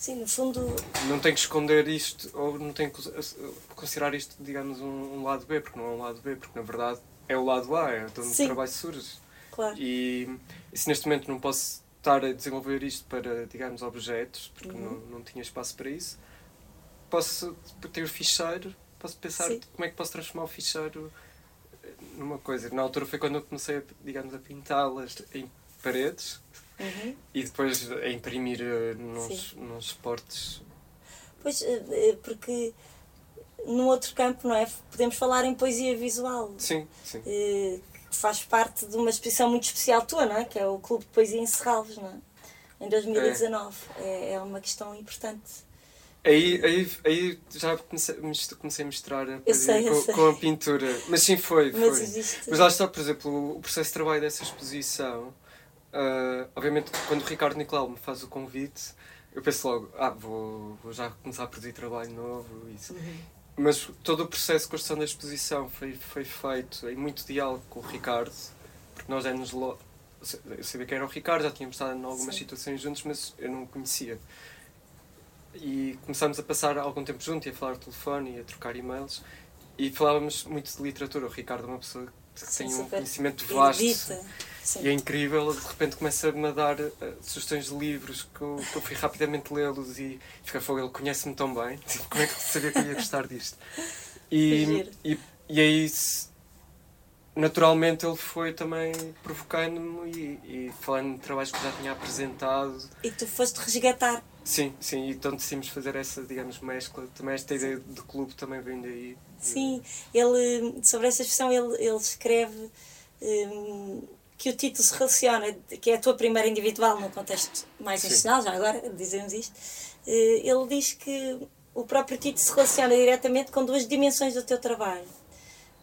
S1: Sim, no fundo,
S2: não tenho que esconder isto ou não tenho que considerar isto, digamos, um, lado B, porque não é um lado B, porque na verdade é o lado A, é de onde
S1: Sim.
S2: o trabalho surge.
S1: claro.
S2: E, e se neste momento não posso estar a desenvolver isto para, digamos, objetos, porque
S1: Uhum.
S2: não, não tinha espaço para isso, posso ter o ficheiro, posso pensar
S1: Sim.
S2: como é que posso transformar o ficheiro eh, numa coisa. Na altura foi quando eu comecei, a, digamos, a pintá-las em paredes
S1: Uhum.
S2: e depois a imprimir eh, nos, nos suportes
S1: Pois, eh, eh, porque no outro campo, não é? Podemos falar em poesia visual.
S2: Sim, sim.
S1: eh, que faz parte de uma exposição muito especial tua, não é? Que é o Clube de Poesia em Serralves, não é? Em 2019. É, é uma questão importante.
S2: Aí, aí, aí já comecei, comecei a misturar a poesia
S1: sei,
S2: com, com a pintura. Mas sim, foi.
S1: Mas
S2: foi.
S1: existe.
S2: Mas lá está, por exemplo, o processo de trabalho dessa exposição. Ah, obviamente, quando o Ricardo Nicolau me faz o convite, eu penso logo, ah, vou, vou já começar a produzir trabalho novo. Isso.
S1: Uhum.
S2: Mas todo o processo de construção da exposição foi, foi feito em muito diálogo com o Ricardo, porque nós já nos. Lo... Eu sabia que era o Ricardo, já tínhamos estado em algumas
S1: Sim.
S2: situações juntos, mas eu não o conhecia. E começámos a passar algum tempo juntos e a falar telefone e a trocar e-mails. E falávamos muito de literatura. O Ricardo é uma pessoa que
S1: Sim,
S2: tem um conhecimento vasto.
S1: Erudita. Sim.
S2: E é incrível, de repente começa-me a dar eh, sugestões de livros que eu, que eu fui rapidamente lê-los e fica fogo, ele conhece-me tão bem, tipo, como é que sabia que eu ia gostar disto? E, e, e aí, se- naturalmente, ele foi também provocando-me e, e falando de trabalhos que eu já tinha apresentado.
S1: E tu foste resgatar.
S2: Sim, sim, então decidimos fazer essa, digamos, mescla. Também esta ideia de clube também vem daí.
S1: Sim, ele, sobre essa expressão, ele, ele escreve hum, que o título se relaciona, que é a tua primeira individual no contexto mais institucional, já agora dizemos isto. Eh, Ele diz que o próprio título se relaciona diretamente com duas dimensões do teu trabalho.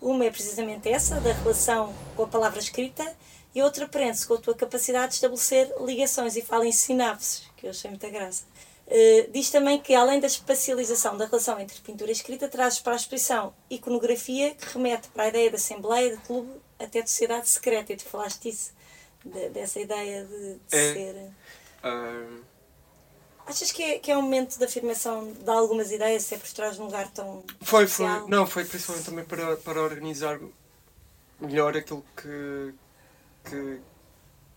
S1: Uma é precisamente essa, da relação com a palavra escrita, e outra prende-se com a tua capacidade de estabelecer ligações e fala em sinapses, que eu achei muita graça. Uh, diz também que, além da espacialização da relação entre pintura e escrita, trazes para a exposição iconografia que remete para a ideia de assembleia, de clube, até de sociedade secreta. E tu falaste disso, de, dessa ideia de, de é, ser. Uh... Achas que é, que é um momento de afirmação de algumas ideias, se é por trás de um lugar tão.
S2: Foi, especial? foi. Não, foi principalmente também para, para organizar melhor aquilo que. que,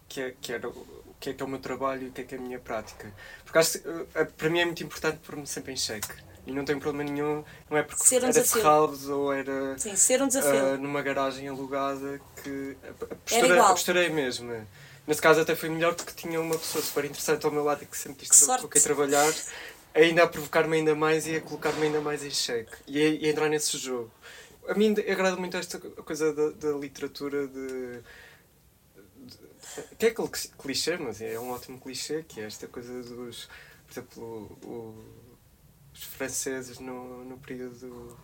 S2: que, é, que era o que é que é o meu trabalho e o que é que é a minha prática. Porque acho que, uh, para mim é muito importante pôr-me sempre em xeque. E não tenho problema nenhum, não é porque ser um era Ferralves ou era
S1: Sim, ser um desafio.
S2: Uh, numa garagem alugada que apostarei mesmo. Nesse caso até foi melhor porque tinha uma pessoa super interessante ao meu lado e que sempre disse que, que trabalhar, ainda a provocar-me ainda mais e a colocar-me ainda mais em xeque e a, e a entrar nesse jogo. A mim agrada muito esta coisa da, da literatura de, que é aquele clichê, mas é um ótimo clichê, que é esta coisa dos, por exemplo, o, os franceses no, no período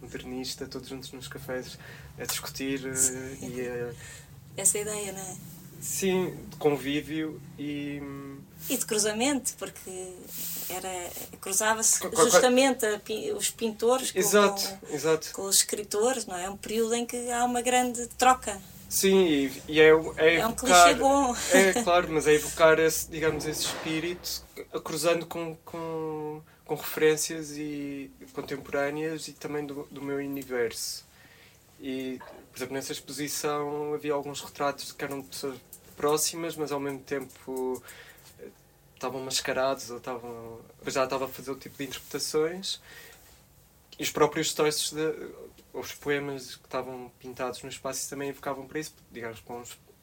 S2: modernista, todos juntos nos cafés a discutir Sim. e a...
S1: Essa ideia, não é?
S2: Sim, de convívio e.
S1: E de cruzamento, porque era cruzava-se justamente a, os pintores com,
S2: exato,
S1: com,
S2: exato.
S1: com os escritores, não é? É um período em que há uma grande troca.
S2: Sim, e, e é, é,
S1: é um clichê bom.
S2: É, claro, mas é evocar esse, digamos, esse espírito cruzando com, com, com referências e contemporâneas e também do, do meu universo. E, por exemplo, nessa exposição havia alguns retratos que eram de pessoas próximas, mas ao mesmo tempo eh, estavam mascarados ou estavam já estava a fazer o tipo de interpretações e os próprios textos de, os poemas que estavam pintados no espaço também evocavam para isso digamos para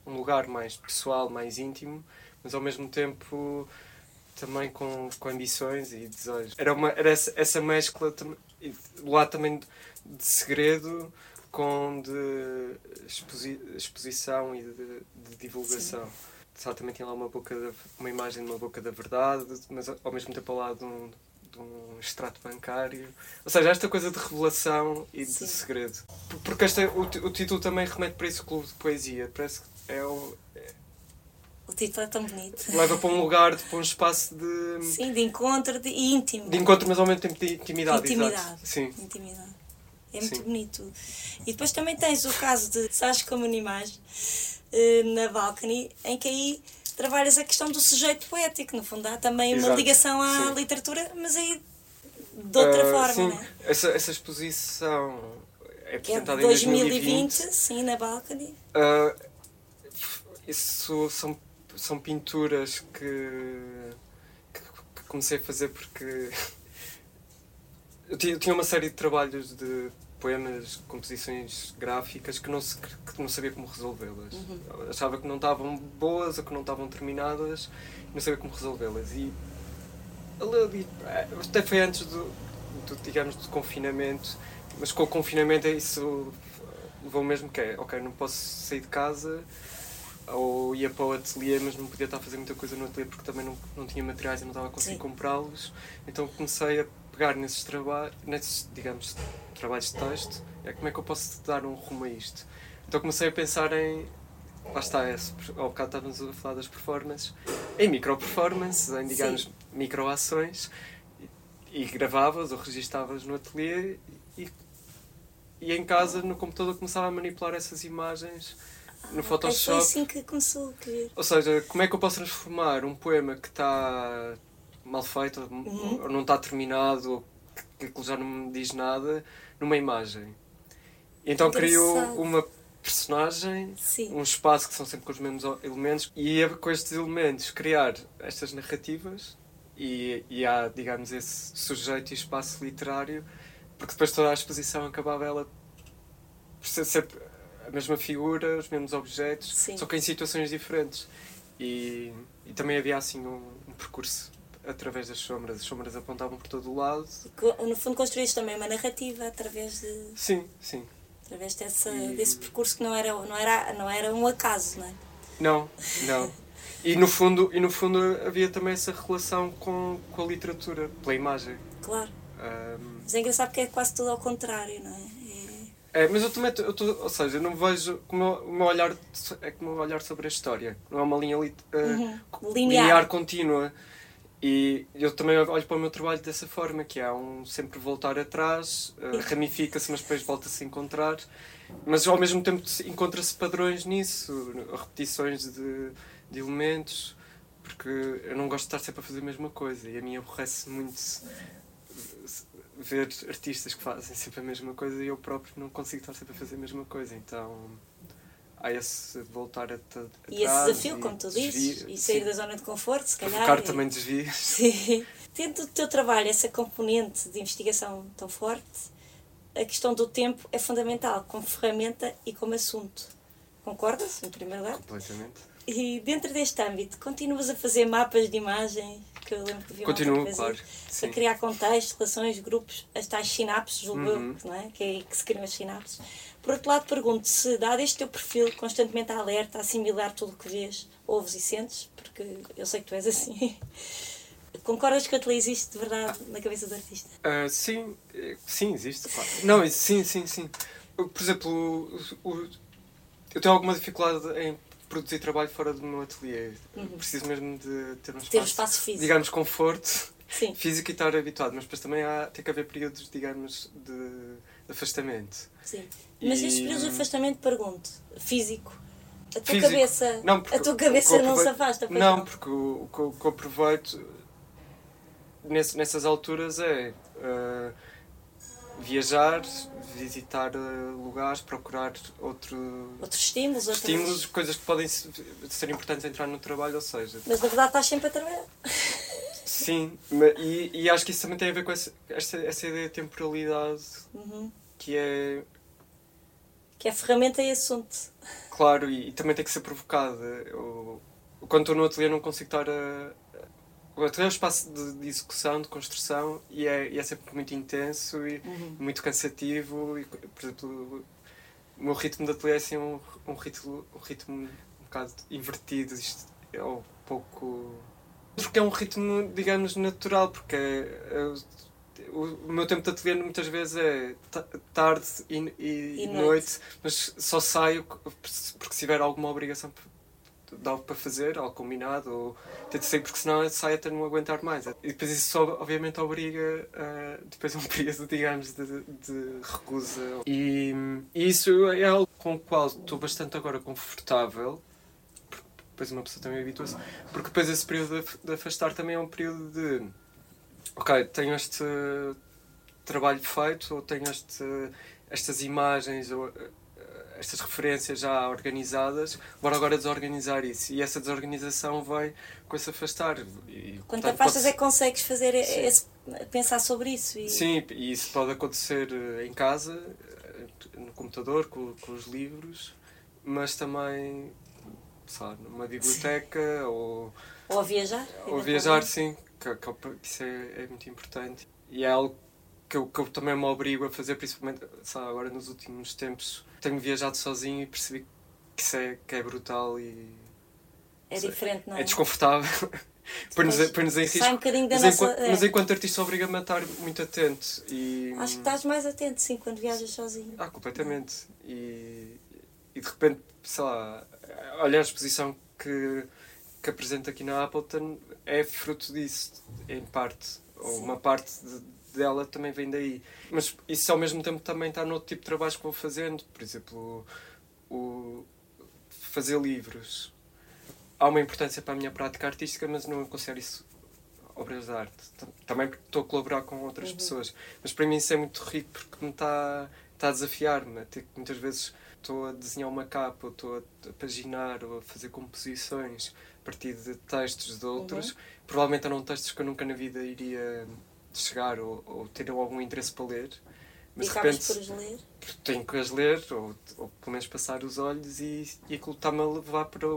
S2: um lugar mais pessoal mais íntimo mas ao mesmo tempo também com, com ambições e desejos era uma era essa, essa mescla lado também de segredo com de exposi exposição e de, de divulgação. Só também tinha lá uma, boca de, uma imagem de uma boca da verdade, mas ao mesmo tempo ao lado de um, de um extrato bancário. Ou seja, esta coisa de revelação e Sim. de segredo. Porque este, o, o título também remete para esse clube de poesia. Parece que é o. É,
S1: o título é tão bonito.
S2: Leva para um lugar, para um espaço de.
S1: Sim, de encontro de, e íntimo.
S2: De encontro, mas ao mesmo tempo de intimidade.
S1: Intimidade.
S2: Exato. Sim.
S1: Intimidade. É muito Sim. bonito. E depois também tens o caso de Sais como animais eh, na Balcony, em que aí trabalhas a questão do sujeito poético. No fundo, há também Exato. uma ligação à Sim. literatura, mas aí de outra uh, forma. Sim. Né?
S2: Essa, essa exposição é apresentada
S1: é 2020, em 2020. Sim, na Balcony.
S2: Uh, isso são, são pinturas que, que, que comecei a fazer porque eu tinha, eu tinha uma série de trabalhos de poemas, composições gráficas que não, se, que não sabia como resolvê-las. Uhum. Achava que não estavam boas ou que não estavam terminadas não sabia como resolvê-las. E ali, até foi antes do, do, digamos, do confinamento, mas com o confinamento isso levou mesmo que é, ok, não posso sair de casa ou ia para o ateliê, mas não podia estar a fazer muita coisa no ateliê porque também não, não tinha materiais e não estava a conseguir comprá-los. Então comecei a pegar nesses trabalhos, nesses, digamos, trabalhos de texto, é como é que eu posso dar um rumo a isto. Então comecei a pensar em, lá está, esse, ao bocado estávamos a falar das performances, em micro-performances, em, digamos, micro-ações, e, e gravavas ou registavas no ateliê e, e em casa, no computador, começava a manipular essas imagens no Photoshop.
S1: É assim que começou a querer.
S2: Ou seja, como é que eu posso transformar um poema que está mal feito, uhum. ou não está terminado, ou que, que já não me diz nada, numa imagem. E então criou uma personagem, Sim. um espaço que são sempre com os mesmos elementos, e é com estes elementos criar estas narrativas e, e há, digamos, esse sujeito e espaço literário, porque depois toda a exposição acabava ela por ser sempre a mesma figura, os mesmos objetos, Sim. só que em situações diferentes. E, e também havia assim um, um percurso através das sombras. As sombras apontavam por todo o lado.
S1: No fundo, construíste também uma narrativa através de.
S2: Sim, sim.
S1: Através dessa, e... desse percurso que não era, não, era, não era um acaso, não é?
S2: Não, não. E no fundo, e no fundo havia também essa relação com, com a literatura, pela imagem.
S1: Claro. Um... Mas é engraçado porque é quase tudo ao contrário, não é?
S2: É, mas eu também, eu tô, ou seja, eu não vejo como o meu olhar é como o olhar sobre a história. Não é uma linha li, uh,
S1: Uhum.
S2: linear.
S1: Linear.
S2: contínua. E eu também olho para o meu trabalho dessa forma, que há um sempre voltar atrás, uh, ramifica-se, mas depois volta-se a encontrar. Mas ao mesmo tempo encontra-se padrões nisso, repetições de, de elementos, porque eu não gosto de estar sempre a fazer a mesma coisa e a mim aborrece muito ver artistas que fazem sempre a mesma coisa e eu próprio não consigo estar sempre a fazer a mesma coisa. Então há esse voltar a, a,
S1: E esse desafio, como tu dizes,
S2: desvio-
S1: e sair
S2: sim,
S1: da zona de conforto, se calhar.
S2: provocar
S1: e-
S2: também desvios.
S1: Sim. Tendo o teu trabalho essa componente de investigação tão forte, a questão do tempo é fundamental como ferramenta e como assunto. Concordas, em primeiro lugar?
S2: Completamente.
S1: E dentro deste âmbito, continuas a fazer mapas de imagens, que eu lembro que vi
S2: Continuo, claro. Sim.
S1: a criar contextos, relações, grupos, as tais sinapses, julgo
S2: Uhum.
S1: não é? que é aí que se criam as sinapses. Por outro lado, pergunto se, dado este teu perfil constantemente alerta, a assimilar tudo o que vês, ouves e sentes, porque eu sei que tu és assim, concordas que utilizo isto de verdade na cabeça do artista?
S2: Ah, sim, eh, sim, existe. Claro. Não, sim, sim, sim. Por exemplo, o- o- eu tenho alguma dificuldade em produzir trabalho fora do meu ateliê. Preciso mesmo de ter um espaço,
S1: Ter um espaço físico.
S2: digamos, conforto
S1: Sim.
S2: físico e estar habituado. Mas depois também há, tem que haver períodos, digamos, de, afastamento.
S1: Sim. Mas
S2: E-
S1: estes períodos de afastamento, pergunto, físico, a tua
S2: Físico.
S1: cabeça,
S2: Não,
S1: a tua cabeça não se afasta, pois
S2: Não, porque o, o que eu- o que eu aproveito nesse- nessas alturas é ah, viajar, visitar ah, lugares, procurar outro,
S1: Outros estímulos,
S2: estímulos, coisas que podem se- ser importantes entrar no trabalho, ou seja,
S1: Mas na verdade estás sempre a trabalhar.
S2: sim, e, e acho que isso também tem a ver com essa, essa, essa ideia de temporalidade
S1: Uhum.
S2: que é
S1: Que é ferramenta e assunto.
S2: Claro, e, e também tem que ser provocada. Eu, quando estou no ateliê não consigo estar a. O ateliê é um espaço de, de execução, de construção, e é, e é sempre muito intenso e muito cansativo. E, por exemplo, o meu ritmo de ateliê é assim, um, um, ritmo, um ritmo um bocado invertido. Isto é um pouco. Porque é um ritmo, digamos, natural, porque é- é- o, meu tempo de ateliê muitas vezes é ta- tarde e, e,
S1: E
S2: noite.
S1: noite.
S2: mas só saio porque se tiver alguma obrigação algo para fazer, algo combinado, ou tento sair porque senão eu saio até não aguentar mais. E depois isso só, obviamente obriga a depois um período, digamos, de, de recusa. E, e isso é algo com o qual estou bastante agora confortável, porque depois uma pessoa também habitua-se, porque depois esse período de de afastar também é um período de ok, tenho este trabalho feito, ou tenho este, estas imagens, ou estas referências já organizadas, bora agora desorganizar isso. E essa desorganização vai com esse afastar. E,
S1: Quando
S2: portanto,
S1: afastas
S2: pode-
S1: é que consegues fazer
S2: Sim.
S1: esse, pensar sobre isso. E...
S2: Sim, e isso pode acontecer eh, em casa, eh, no computador, com, com os livros, mas também, lá, numa biblioteca ou
S1: Ou a viajar.
S2: ou viajar, sim, que, que isso é, é muito importante. E é algo que eu, que eu também me obrigo a fazer, principalmente sabe, agora nos últimos tempos. Tenho viajado sozinho e percebi que isso é, que é brutal e
S1: É diferente, não é?
S2: é desconfortável. Põe-nos em
S1: sai
S2: risco.
S1: um bocadinho da
S2: Mas,
S1: nossa...
S2: enquanto,
S1: é.
S2: mas enquanto artista obriga-me a estar muito atento. E,
S1: Acho que estás mais atento, sim, quando viajas sozinho.
S2: Ah, completamente. E, e de repente, sei lá, olha a exposição que, que apresento aqui na Appleton é fruto disso, em parte. Ou
S1: Sim.
S2: uma parte de- dela também vem daí. Mas isso ao mesmo tempo também está no outro tipo de trabalhos que vou fazendo. Por exemplo, o, fazer livros. Há uma importância para a minha prática artística, mas não considero isso obras de arte. Tam- Também porque estou a colaborar com outras
S1: Uhum.
S2: pessoas. Mas para mim isso é muito rico porque me está, está a desafiar-me. Muitas vezes estou a desenhar uma capa, ou estou a, a paginar, ou a fazer composições a partir de textos de outros.
S1: Uhum.
S2: Provavelmente eram textos que eu nunca na vida iria chegar ou, ou ter algum interesse para ler. Mas
S1: e
S2: de repente
S1: por os ler.
S2: tenho que as ler, ou, ou pelo menos passar os olhos, e, e aquilo está-me a levar para,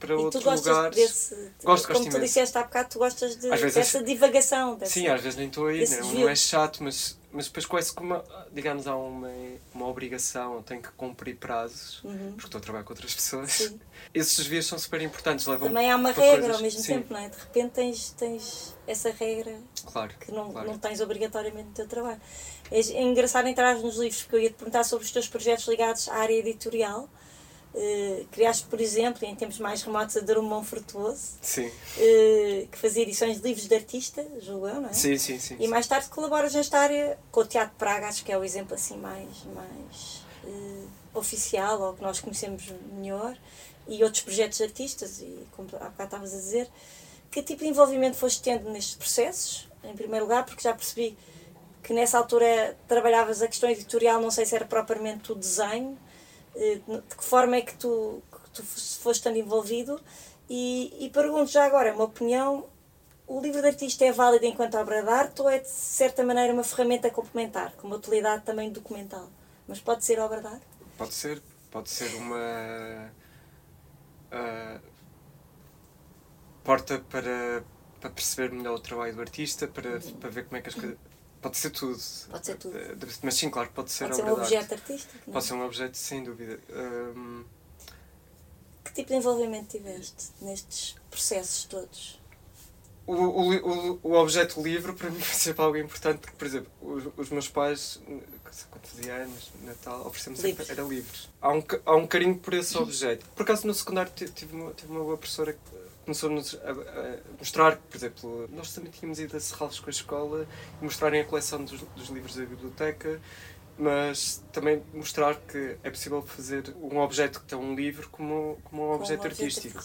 S2: para
S1: e tu
S2: lugares.
S1: desse.
S2: Gosto,
S1: como
S2: gosto
S1: tu
S2: imenso.
S1: disseste há bocado, tu gostas de,
S2: Às vezes
S1: dessa divagação. Dessa...
S2: Sim, às vezes nem estou aí,
S1: esse
S2: não, não é chato, mas, mas depois quase que uma, digamos, há uma, uma obrigação, eu tenho que cumprir prazos,
S1: Uhum.
S2: porque estou a trabalhar com outras pessoas.
S1: Sim.
S2: Esses desvios são super importantes, levam
S1: Também há uma regra
S2: coisas-
S1: ao mesmo
S2: sim,
S1: tempo, não é? De repente tens, tens essa regra
S2: Claro,
S1: que não,
S2: claro.
S1: não tens obrigatoriamente no teu trabalho. É, é engraçado entrar nos livros, porque eu ia te perguntar sobre os teus projetos ligados à área editorial. Eh, criaste, por exemplo, em tempos mais remotos, a Drummond Frutuoso,
S2: Sim,
S1: eh, que fazia edições de livros de artista, julgo eu, não é?
S2: sim, sim. sim,
S1: E mais tarde colaboras nesta área com o Teatro Praga, acho que é o exemplo assim mais, mais eh, oficial, ou que nós conhecemos melhor, e outros projetos de artistas, e como há bocado estavas a dizer, que tipo de envolvimento foste tendo nestes processos, em primeiro lugar, porque já percebi que nessa altura trabalhavas a questão editorial, não sei se era propriamente o desenho, de que forma é que tu, que tu foste estando envolvido, e, e pergunto já agora, uma opinião, o livro de artista é válido enquanto obra de arte ou é de certa maneira uma ferramenta complementar, com uma utilidade também documental? Mas pode ser obra de arte?
S2: Pode ser, pode ser uma ah, porta para, para perceber melhor o trabalho do artista, para, para ver como é que as coisas. Pode ser tudo.
S1: Pode ser tudo.
S2: Eh, Mas sim, claro, pode ser
S1: Pode ser um objeto artístico? não é?
S2: Pode ser um objeto, sem dúvida. Ahm,
S1: Que tipo de envolvimento tiveste nestes processos todos?
S2: o, o, o, o objeto livre para mim foi sempre algo importante, porque, por exemplo, os, os meus pais, quando fazia anos, Natal, ofereciam-me sempre, era livros. Há um, há um carinho por esse objeto. Por acaso, no secundário, ti- tive uma, tive uma boa professora que começou-nos a, a mostrar, por exemplo, nós também tínhamos ido a Serralves com a escola e mostrarem a coleção dos, dos livros da biblioteca, mas também mostrar que é possível fazer um objeto que é um livro como, como um
S1: Com
S2: objeto
S1: um
S2: artístico.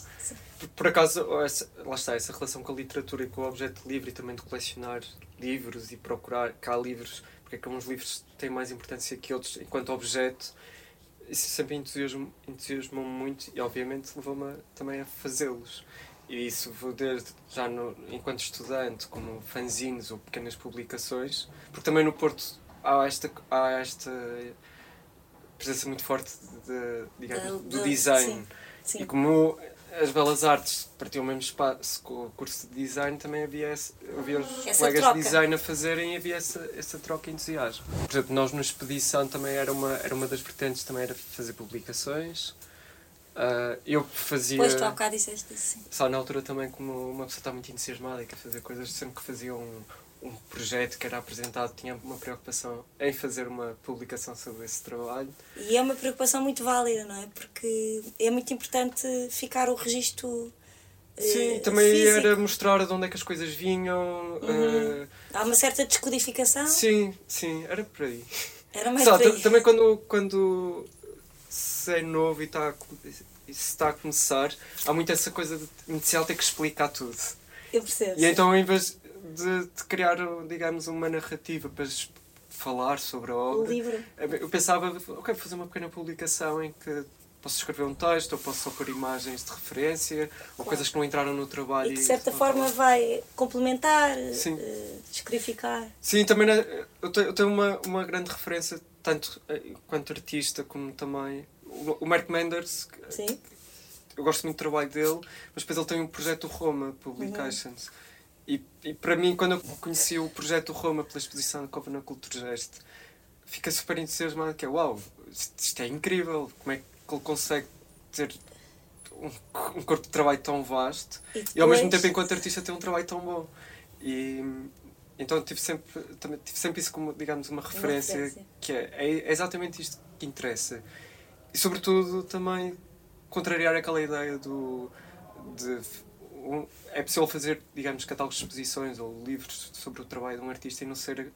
S2: Por, por acaso, essa, lá está, essa relação com a literatura e com o objeto livre e também de colecionar livros e procurar cá livros, porque é que uns livros têm mais importância que outros enquanto objeto, isso sempre entusiasmou-me muito e obviamente levou-me também a fazê-los. E isso vou desde já no, enquanto estudante, como fanzines ou pequenas publicações, porque também no Porto há esta, há esta presença muito forte de, digamos, do
S1: da-
S2: design.
S1: Sim.
S2: E como as belas artes partiam o mesmo espaço com o curso de design, também havia, esse, havia os
S1: Essa
S2: colegas
S1: troca.
S2: de design a fazerem e havia essa, essa troca de entusiasmo. Por exemplo, nós na expedição também era uma, era uma das vertentes, também era fazer publicações. Ah, eu fazia,
S1: Depois tu há bocado disseste isso, sim.
S2: só na altura também como uma pessoa está muito entusiasmada e quer fazer coisas, sempre que fazia um, um projeto que era apresentado, tinha uma preocupação em fazer uma publicação sobre esse trabalho.
S1: E é uma preocupação muito válida, não é? Porque é muito importante ficar o registro. eh,
S2: Sim, também
S1: físico.
S2: era mostrar de onde é que as coisas vinham.
S1: Uhum.
S2: ah,
S1: Há uma certa descodificação.
S2: sim, sim, era por aí.
S1: Era mais
S2: Só,
S1: por aí.
S2: tam- também quando, quando se é novo e, está a, e está a começar, há muito essa coisa de inicial ter que explicar tudo.
S1: Eu percebo.
S2: E então, em vez de, de criar, digamos, uma narrativa para falar sobre a
S1: o
S2: obra,
S1: livro.
S2: eu pensava, ok, vou fazer uma pequena publicação em que posso escrever um texto, ou posso só pôr imagens de referência, ou coisas que não entraram no trabalho.
S1: E que de certa
S2: vou
S1: forma vai complementar,
S2: Sim.
S1: eh, descodificar.
S2: Sim, também né, eu tenho, uma, uma grande referência, tanto eh, quanto artista como também. O, o Mark Menders,
S1: Sim.
S2: eu gosto muito do trabalho dele, mas depois ele tem um projeto Roma Publications. E, e para mim, quando eu conheci o projeto Roma pela exposição de Cova na Culturgest, fiquei super entusiasmado, que é uau, isto, é incrível, como é que ele consegue ter um, um corpo de trabalho tão vasto e ao mesmo tempo, enquanto artista, ter um trabalho tão bom. E então tive sempre, também, tive sempre isso como, digamos, uma referência,
S1: referência.
S2: que é, é exatamente isto que interessa. E sobretudo também contrariar aquela ideia do de um- é possível fazer, digamos, catálogos de exposições ou livros sobre o trabalho de um artista e não ser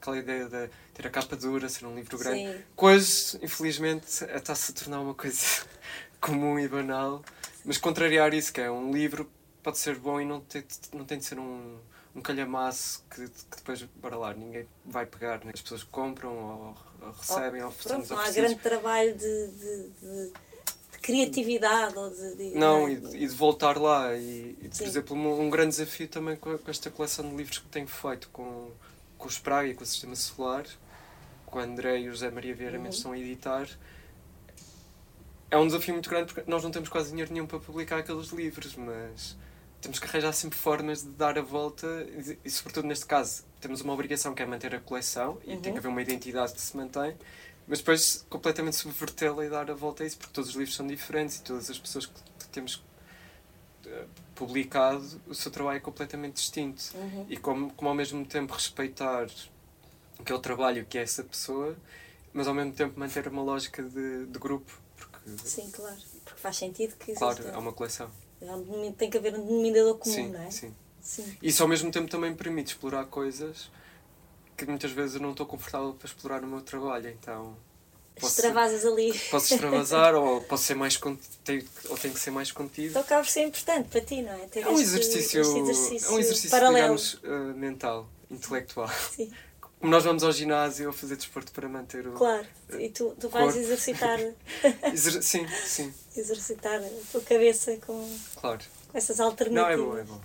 S2: aquela ideia de ter a capa dura, ser um livro grande.
S1: Sim.
S2: Coisas, infelizmente, está-se a tornar uma coisa comum e banal, mas contrariar isso, que é um livro pode ser bom e não tem, não tem de ser um, um calhamaço que, que depois, bora lá, ninguém vai pegar, né? as pessoas compram ou, ou recebem ou,
S1: Pronto,
S2: são
S1: não há grande trabalho de- de- de criatividade ou de. de-
S2: Não,
S1: é?
S2: e, de- e de voltar lá. E, e, por exemplo, um, um grande desafio também com, esta coleção de livros que tenho feito com, com os Praga e com o Sistema Solar, com o André e o José Maria Vieira
S1: Uhum.
S2: Estão a editar, é um desafio muito grande porque nós não temos quase dinheiro nenhum para publicar aqueles livros, mas temos que arranjar sempre formas de dar a volta e, e sobretudo neste caso, temos uma obrigação que é manter a coleção e
S1: Uhum.
S2: tem que haver uma identidade que se mantém, mas depois completamente subvertê-la e dar a volta a isso, porque todos os livros são diferentes e todas as pessoas que que temos eh, publicado, o seu trabalho é completamente distinto.
S1: Uhum.
S2: E como, como ao mesmo tempo respeitar aquele trabalho que é essa pessoa, mas ao mesmo tempo manter uma lógica de, de grupo, porque,
S1: Sim, claro. Porque faz sentido que
S2: claro,
S1: exista.
S2: é uma coleção.
S1: Denomina- Tem que haver um denominador comum,
S2: sim,
S1: não é?
S2: sim.
S1: Sim.
S2: Isso ao mesmo tempo também permite explorar coisas que muitas vezes eu não estou confortável para explorar no meu trabalho, então posso,
S1: Extravasas ali.
S2: posso extravasar ou posso ser mais con- tenho, ou tenho que ser mais contido.
S1: Então acaba por ser importante para ti, não é? Ter
S2: É um exercício,
S1: este exercício
S2: é um exercício
S1: paralelo.
S2: digamos, eh, mental, intelectual.
S1: Sim,
S2: Como nós vamos ao ginásio a fazer desporto para manter o.
S1: claro. E tu, tu vais
S2: Corpo.
S1: exercitar,
S2: Exer- Sim, sim,
S1: exercitar a tua cabeça com,
S2: claro.
S1: com essas
S2: Não,
S1: alternativas.
S2: é bom, é bom.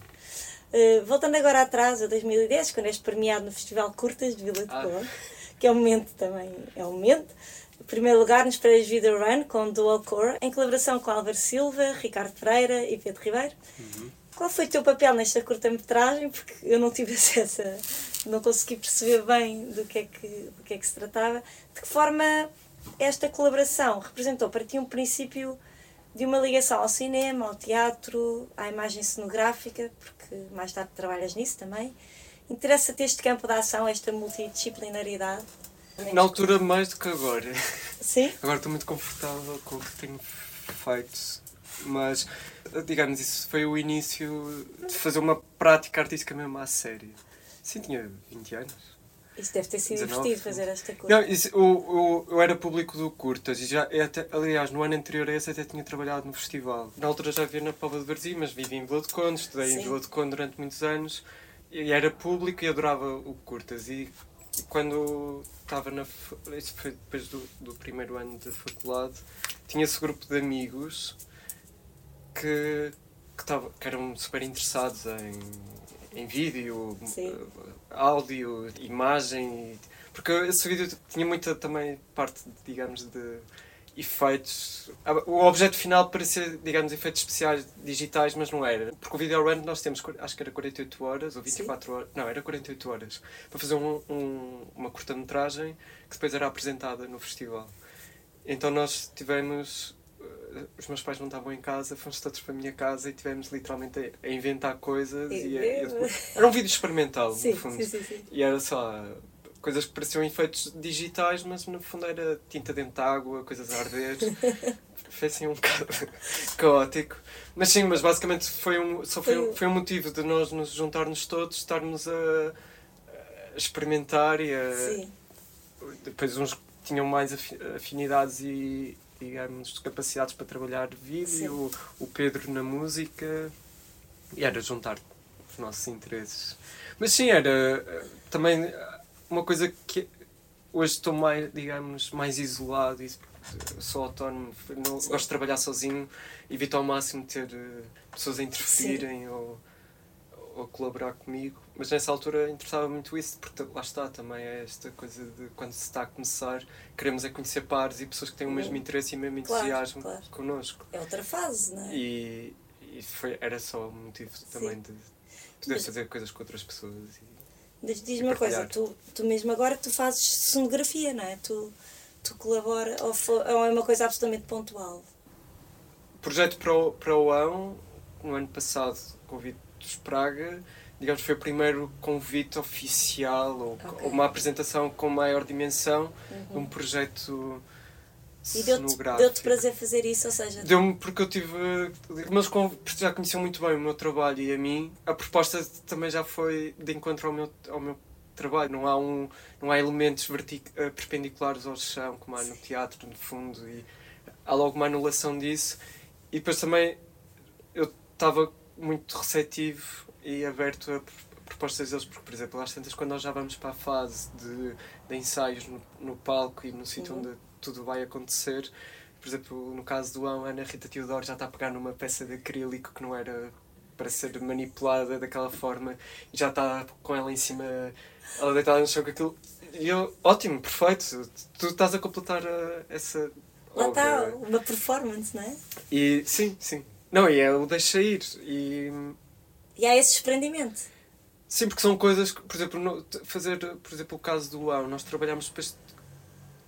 S1: Uh, voltando agora atrás, a 2010, quando és premiado no Festival Curtas de Vila de
S2: Ah.
S1: Conde, que é um momento também, é um momento. Em primeiro lugar, nos prémios Video Run com Dual Core, em colaboração com Álvaro Silva, Ricardo Pereira e Pedro Ribeiro.
S2: Uhum.
S1: Qual foi o teu papel nesta curta-metragem? Porque eu não tive acesso, a, não consegui perceber bem do que, é que, do que é que se tratava. De que forma esta colaboração representou para ti um princípio de uma ligação ao cinema, ao teatro, à imagem cenográfica, porque mais tarde trabalhas nisso também. Interessa-te este campo de ação, esta multidisciplinaridade?
S2: Na altura, mais do que agora.
S1: Sim?
S2: Agora estou muito confortável com o que tenho feito, mas, digamos, isso foi o início de fazer uma prática artística mesmo à sério. Sim, tinha 20 anos.
S1: Isso deve ter sido
S2: 19,
S1: divertido fazer esta coisa.
S2: Não, isso, o, o, eu era público do Curtas e já, eu até, aliás, no ano anterior a esse até tinha trabalhado no festival. Na altura já vivia na Póvoa de Varzim, mas vivi em Vila de Conde, estudei
S1: Sim.
S2: em Vila de Conde durante muitos anos e era público e adorava o Curtas. E quando estava na. Isso foi depois do, do primeiro ano de faculdade, tinha esse grupo de amigos que, que, tava, que eram super interessados em, em vídeo,
S1: Sim.
S2: Áudio, imagem. e- Porque esse vídeo tinha muita também parte, digamos, de efeitos. Ah, O objeto final parecia, digamos, efeitos especiais digitais, mas não era. Porque o video run nós temos, acho que era 48 horas ou 24 horas. Não, era 48 horas. Para fazer um, um- uma curta-metragem que depois era apresentada no festival. Então nós tivemos. Os meus pais não estavam em casa, fomos todos para a minha casa e tivemos literalmente a, inventar coisas. E, a- e a- era um vídeo experimental,
S1: sim,
S2: no fundo.
S1: sim, sim, sim.
S2: E era só coisas que pareciam efeitos digitais, mas no fundo era tinta dentro de água, coisas a arder. foi assim um bocado caótico. Mas sim, mas basicamente foi um, só foi, um- foi um motivo de nós nos juntarmos todos, estarmos a, a experimentar e a.
S1: Sim.
S2: Depois uns tinham mais afi- afinidades e, digamos, capacidades para trabalhar vídeo, o, o Pedro na música. E era juntar os nossos interesses. Mas sim, era eh, também uma coisa que hoje estou mais, digamos, mais isolado e sou autónomo, não,
S1: Sim.
S2: gosto de trabalhar sozinho, evito ao máximo ter eh, pessoas a interferirem ou, ou colaborar comigo. Mas nessa altura interessava muito isso, porque lá está também é esta coisa de quando se está a começar, queremos é conhecer pares e pessoas que têm o mesmo
S1: Uhum.
S2: interesse e o mesmo
S1: Claro,
S2: entusiasmo
S1: claro.
S2: connosco.
S1: É outra fase, não é?
S2: E, e foi, era só motivo também de poder
S1: Mas-
S2: fazer coisas com outras pessoas. E,
S1: Mas diz-me uma coisa, tu, tu mesmo agora tu fazes sonografia, não é? Tu, tu colabora ou, ou é uma coisa absolutamente pontual?
S2: projeto para o, para o Aão, no ano passado, convite-os Praga, digamos, foi o primeiro convite oficial ou
S1: Ok.
S2: uma apresentação com maior dimensão de um
S1: Uhum.
S2: projeto
S1: E deu-te deu prazer fazer isso, ou seja,
S2: Deu-me porque eu tive. Mas já conheciam muito bem o meu trabalho e a mim, a proposta também já foi de encontro ao meu, ao meu trabalho. Não há, um, não há elementos vertic, eh, perpendiculares ao chão, como há no teatro, no fundo, e há logo uma anulação disso. E depois também eu estava muito receptivo e aberto a pro- propostas deles, porque, por exemplo, às tantas, quando nós já vamos para a fase de, de ensaios no, no palco e no sítio
S1: Uhum.
S2: onde tudo vai acontecer, por exemplo, no caso do Ão, a Ana Rita Teodoro já está a pegar numa peça de acrílico que não era para ser manipulada daquela forma e já está com ela em cima, ela deitada no chão com aquilo. E eu, ótimo, perfeito, tu estás a completar a- essa
S1: Lá está, uma performance, não é?
S2: E, sim, sim. Não, e é o deixa ir. E,
S1: e há esse desprendimento.
S2: Sim, porque são coisas que, por exemplo, fazer, por exemplo, o caso do UAU, nós trabalhámos depois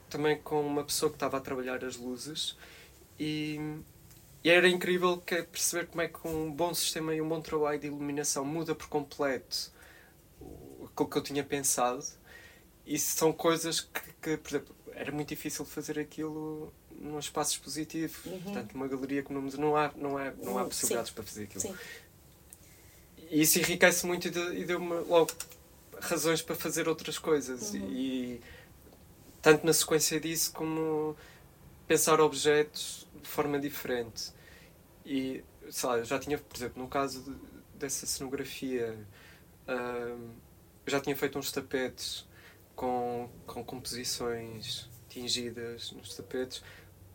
S2: também com uma pessoa que estava a trabalhar as luzes e, e era incrível que é perceber como é que um bom sistema e um bom trabalho de iluminação muda por completo aquilo que eu tinha pensado. E são coisas que, que por exemplo, era muito difícil fazer aquilo num espaço expositivo. Uhum. Portanto, numa galeria como não há, não há, não há possibilidades Sim. para fazer aquilo. Sim. E isso enriquece muito e deu-me logo razões para fazer outras coisas. Uhum. E tanto na sequência disso como pensar objetos de forma diferente. E, sei lá, eu já tinha, por exemplo, no caso de, dessa cenografia, eu já tinha feito uns tapetes com, com composições tingidas nos tapetes,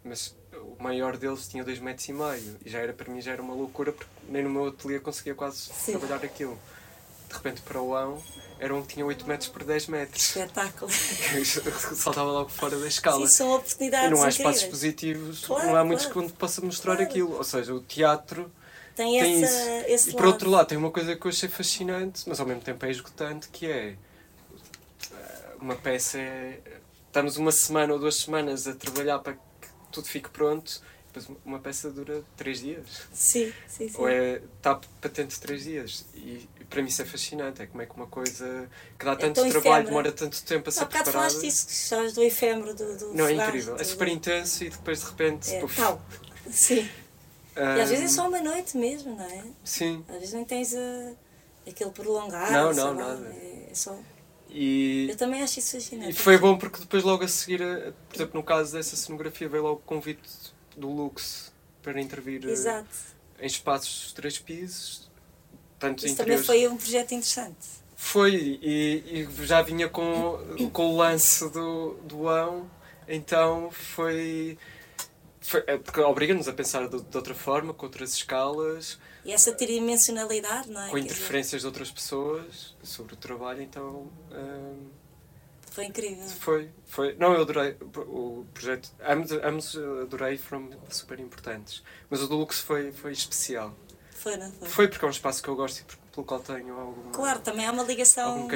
S2: mas o maior deles tinha 2 metros e meio e já era para mim já era uma loucura porque nem no meu ateliê conseguia quase Sim. trabalhar aquilo. De repente para o ão era um que tinha 8 metros por 10 metros.
S1: Espetáculo.
S2: Saltava logo fora da escala.
S1: Sim, são oportunidades.
S2: E não há espaços positivos, claro, não há muitos claro. onde possa mostrar claro. aquilo. Ou seja, o teatro
S1: tem, tem essa, isso. Esse
S2: e por outro lado, tem uma coisa que eu achei fascinante, mas ao mesmo tempo é esgotante, que é eh, uma peça. É, estamos uma semana ou duas semanas a trabalhar para que tudo fique pronto depois uma peça dura três dias.
S1: Sim, sim, sim.
S2: Ou é, está patente três dias. E, e, para mim isso é fascinante. É como é que uma coisa que dá é tanto trabalho, efêmero. demora tanto tempo a ser preparada.
S1: falaste disso, que sabes do efêmero, do, do
S2: Não, é incrível. É super intenso e depois de repente...
S1: É, puf. tal. Sim. Um, e às vezes é só uma noite mesmo, não é?
S2: Sim.
S1: Às vezes nem tens a, aquele prolongado.
S2: Não, não, nada.
S1: É, é só...
S2: E,
S1: eu também acho isso fascinante.
S2: E foi bom porque depois logo a seguir, por exemplo, no caso dessa cenografia, veio logo o convite do Lux para intervir eh,
S1: Exato.
S2: em espaços de três pisos.
S1: Tanto Isso também foi um projeto interessante.
S2: Foi, e, e, já vinha com, com o lance do, do ão, então foi. É, porque obriga-nos a pensar de, de, outra forma, com outras escalas.
S1: E essa tridimensionalidade, não é?
S2: Com interferências de outras pessoas sobre o trabalho, então. Hum,
S1: foi incrível.
S2: Foi, foi. Não, eu adorei o projeto. Ambos, ambos adorei, foram super importantes. Mas o do Lux foi, foi especial.
S1: Foi, não foi?
S2: Foi porque é um espaço que eu gosto e pelo qual tenho algum.
S1: Claro, também há uma ligação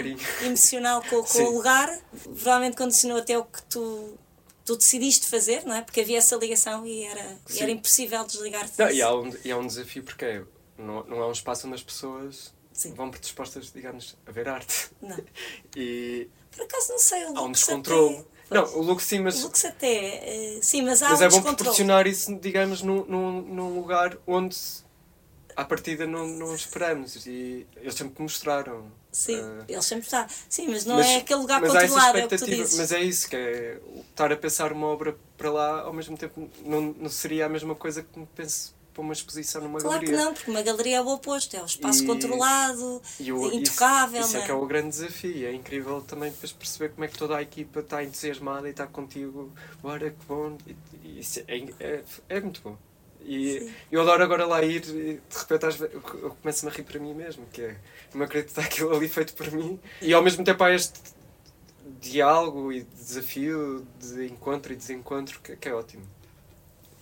S1: emocional com, com o lugar. Provavelmente condicionou até o que tu tu decidiste fazer, não é? Porque havia essa ligação e era, e era impossível desligar-te.
S2: E há, um, e há um desafio porque é, não, não é um espaço onde as pessoas Sim. vão predispostas, digamos, a ver arte.
S1: Não.
S2: e
S1: por acaso não sei, o
S2: Há um descontrole. Até... Não, o Lux sim, mas.
S1: O Lux até. Uh, sim, mas há
S2: mas
S1: um
S2: é bom proporcionar isso, digamos, num, num, num lugar onde à partida não, não esperamos. E eles sempre mostraram.
S1: Sim, uh, eles sempre está. Sim, mas não mas, é aquele lugar controlado, é o que tu dizes.
S2: Mas é isso, que é estar a pensar uma obra para lá, ao mesmo tempo não, não seria a mesma coisa que penso para uma exposição numa
S1: claro
S2: galeria.
S1: Claro que não, porque uma galeria é o oposto, é o espaço e, controlado, e o, intocável.
S2: Isso, isso
S1: é,
S2: é que é o grande desafio. É incrível também depois perceber como é que toda a equipa está entusiasmada e está contigo. Bora, que bom. E, e isso é, é, é muito bom. E Sim. eu adoro agora lá ir e de repente às vezes, eu começo-me a rir para mim mesmo, que é não acreditar aquilo ali feito por mim. E ao mesmo tempo há este diálogo e desafio de encontro e desencontro que, que é ótimo.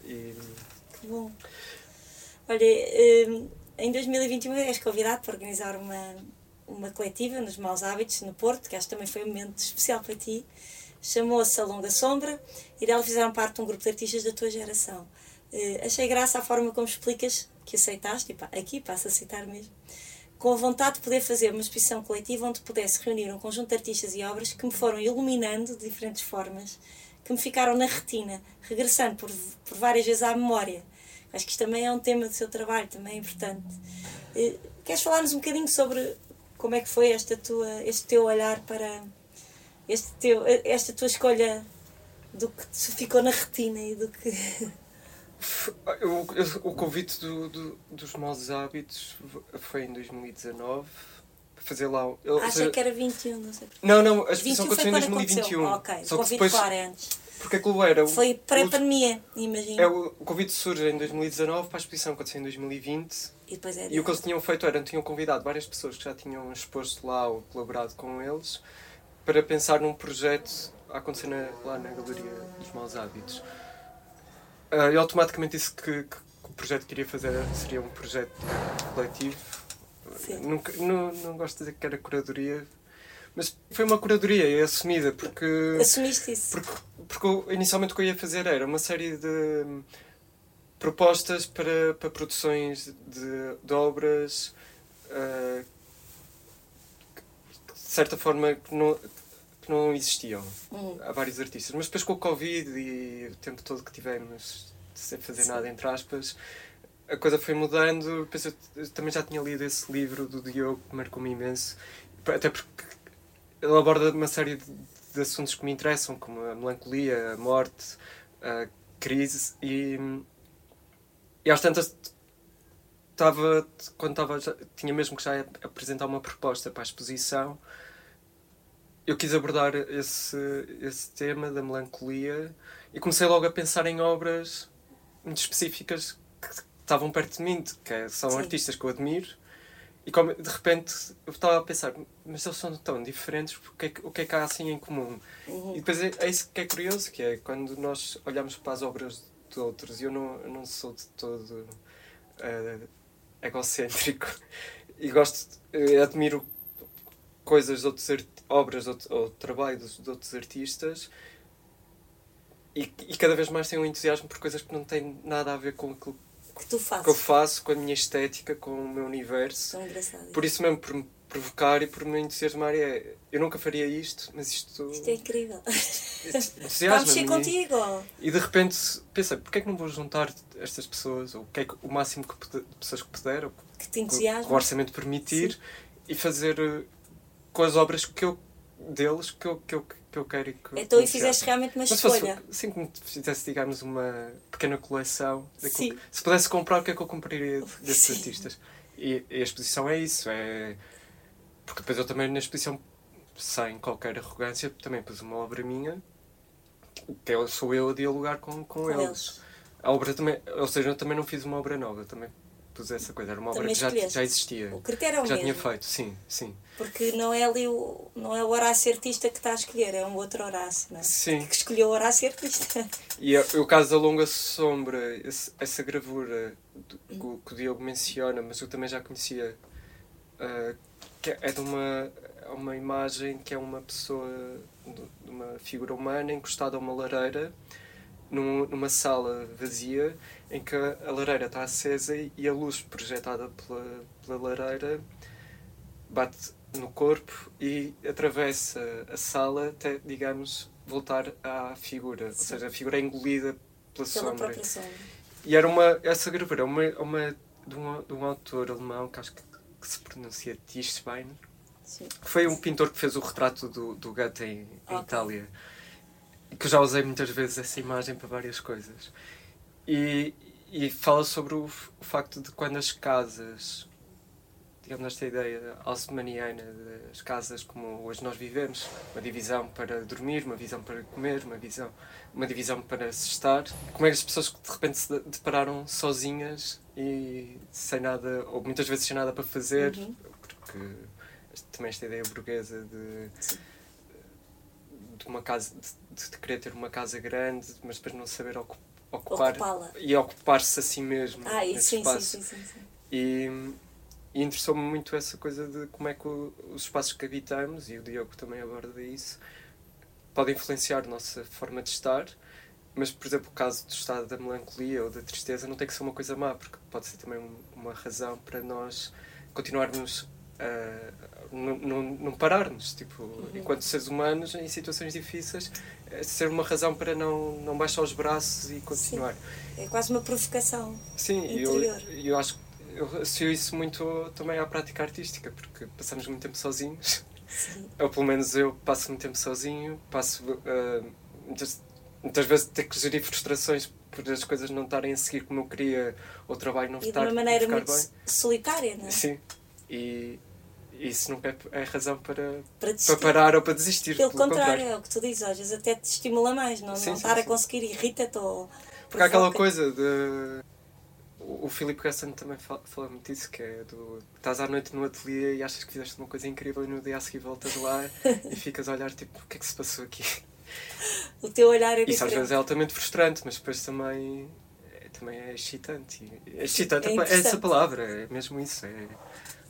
S2: E...
S1: Que bom. Olha, hum, em 2021 és convidado para organizar uma, uma coletiva nos Maus Hábitos, no Porto, que acho que também foi um momento especial para ti. Chamou-se A Longa Sombra e dela fizeram parte de um grupo de artistas da tua geração. Uh, achei graça a forma como explicas que aceitaste, e pá, aqui passa a aceitar mesmo, com a vontade de poder fazer uma exposição coletiva onde pudesse reunir um conjunto de artistas e obras que me foram iluminando de diferentes formas, que me ficaram na retina, regressando por, por várias vezes à memória Acho que isto também é um tema do seu trabalho, também é importante. Eh, queres falar-nos um bocadinho sobre como é que foi esta tua, este teu olhar para este teu, esta tua escolha do que ficou na retina e do que.
S2: O, o convite do, do, dos maus hábitos foi em 2019 fazer lá.
S1: Eu, Acha que era 21, não sei
S2: Não, não, a exposição aconteceu em 2021.
S1: Ok, só o convite depois, claro é antes.
S2: Porque aquilo era.
S1: Foi pré-pandemia, imagino.
S2: É, o, o convite surge em 2019 para a exposição aconteceu em 2020.
S1: E, depois era
S2: e o que eles tinham feito era tinham convidado várias pessoas que já tinham exposto lá ou colaborado com eles para pensar num projeto a acontecer na, lá na Galeria dos Maus Hábitos. Uh, eu automaticamente disse que, que, o projeto que queria fazer seria um projeto coletivo. Sim. Nunca, não, não gosto de dizer que era curadoria, mas foi uma curadoria e assumida, porque.
S1: Assumiste isso.
S2: Porque, porque inicialmente o que eu ia fazer era uma série de propostas para, para produções de, de obras uh, de certa forma não, que não existiam. Uhum. Há vários artistas. Mas depois com o Covid e o tempo todo que tivemos sem fazer Sim. nada, entre aspas, a coisa foi mudando. Depois eu, eu também já tinha lido esse livro do Diogo, que marcou-me imenso. Até porque ele aborda uma série de, de, assuntos que me interessam, como a melancolia, a morte, a crise. E, e às tantas estava quando estava tinha mesmo que já apresentar uma proposta para a exposição eu quis abordar esse, esse tema da melancolia e comecei logo a pensar em obras muito específicas que estavam perto de mim, que são Sim. artistas que eu admiro, e como, de repente eu estava a pensar, mas eles são tão diferentes, o que é que, o que, é que há assim em comum? Uhum. E depois é, é, isso que é curioso, que é quando nós olhamos para as obras de outros, e eu não, eu não sou de todo uh, egocêntrico, e gosto, admiro coisas de outros obras ou, ou trabalho de, de, outros artistas e, e, cada vez mais tenho um entusiasmo por coisas que não têm nada a ver com aquilo
S1: que, tu fazes.
S2: que eu faço, com a minha estética, com o meu universo. Por isso mesmo, por me provocar e por me entusiasmar, é, eu nunca faria isto, mas isto.
S1: Isto é incrível.
S2: Vamos
S1: ser contigo.
S2: E de repente pensei, porquê é que não vou juntar estas pessoas, ou que é o máximo que, de pessoas que puder, ou
S1: que entusiasma.
S2: o orçamento permitir, Sim. e fazer com as obras que eu, deles que eu, que eu, que eu quero e que
S1: Então, e fizeste realmente uma escolha.
S2: Fosse, sim, como fizesse, digamos, uma pequena coleção. Sim. Se pudesse comprar, o que é que eu compraria desses sim. artistas? E, e, a exposição é isso. É... Porque depois eu também, na exposição, sem qualquer arrogância, também pus uma obra minha, que eu, sou eu a dialogar com, com, com eles. eles. A obra também, ou seja, eu também não fiz uma obra nova, também pus essa coisa. Era uma obra que já, já existia.
S1: O critério é o
S2: já
S1: mesmo.
S2: tinha feito, sim, sim.
S1: Porque não é ali o, não é o Horácio artista que está a escolher, é um outro Horácio, não é?
S2: Sim.
S1: Que escolheu o Horácio artista.
S2: E é, o caso da Longa Sombra, esse, essa gravura que, que o Diogo menciona, mas eu também já conhecia, uh, que é de uma, é uma imagem que é uma pessoa, de uma figura humana encostada a uma lareira, num, numa sala vazia, em que a lareira está acesa e a luz projetada pela, pela lareira bate no corpo e atravessa a sala até, digamos, voltar à figura. Sim. Ou seja, a figura é engolida pela, pela sombra. sombra. E era uma, essa gravura é uma, uma, de, um, de um autor alemão que acho que, que se pronuncia Tischbein. Sim. Foi um pintor que fez o retrato do, do Goethe em, okay. em Itália. Que eu já usei muitas vezes essa imagem para várias coisas. E, e fala sobre o, o facto de quando as casas digamos, esta ideia alcemaniana das casas como hoje nós vivemos, uma divisão para dormir, uma visão para comer, uma, visão, uma divisão para se estar. Como é que as pessoas de repente se depararam sozinhas e sem nada, ou muitas vezes sem nada para fazer, uhum. porque também esta ideia burguesa de, de uma casa, de, de, querer ter uma casa grande, mas depois não saber ocupar e ocupar-se a si mesmo
S1: ah, nesse sim, espaço. Sim, sim, sim,
S2: E, e interessou-me muito essa coisa de como é que o, os espaços que habitamos, e o Diogo também aborda isso, podem influenciar a nossa forma de estar, mas, por exemplo, o caso do estado da melancolia ou da tristeza não tem que ser uma coisa má, porque pode ser também uma razão para nós continuarmos a não, não, tipo, uhum. enquanto seres humanos, em situações difíceis, é ser uma razão para não, não baixar os braços e continuar.
S1: Sim. É quase uma provocação.
S2: Sim, interior. eu, eu acho que eu associo isso muito também à prática artística, porque passamos muito tempo sozinhos. Sim. Ou pelo menos eu passo muito tempo sozinho, passo uh, muitas, muitas vezes ter que gerir frustrações por as coisas não estarem a seguir como eu queria, ou o trabalho não
S1: e
S2: estar
S1: de uma maneira muito
S2: bem.
S1: solitária, não é?
S2: Sim. E isso nunca é, é razão para, para, para, parar ou para desistir.
S1: Pelo, pelo contrário, contrário, é o que tu dizes, às vezes até te estimula mais, não, sim, não sim, estar sim. a conseguir irrita-te ou.
S2: Porque há aquela coisa de o Filipe Gassan também fala, fala muito disso, que é do. Estás à noite no ateliê e achas que fizeste uma coisa incrível e no dia a seguir voltas lá e ficas a olhar tipo, o que é que se passou aqui?
S1: O teu olhar é
S2: Isso às vezes é altamente frustrante, mas depois também também é excitante. É excitante,
S1: É
S2: é, essa
S1: interessante.
S2: palavra, é mesmo isso. É,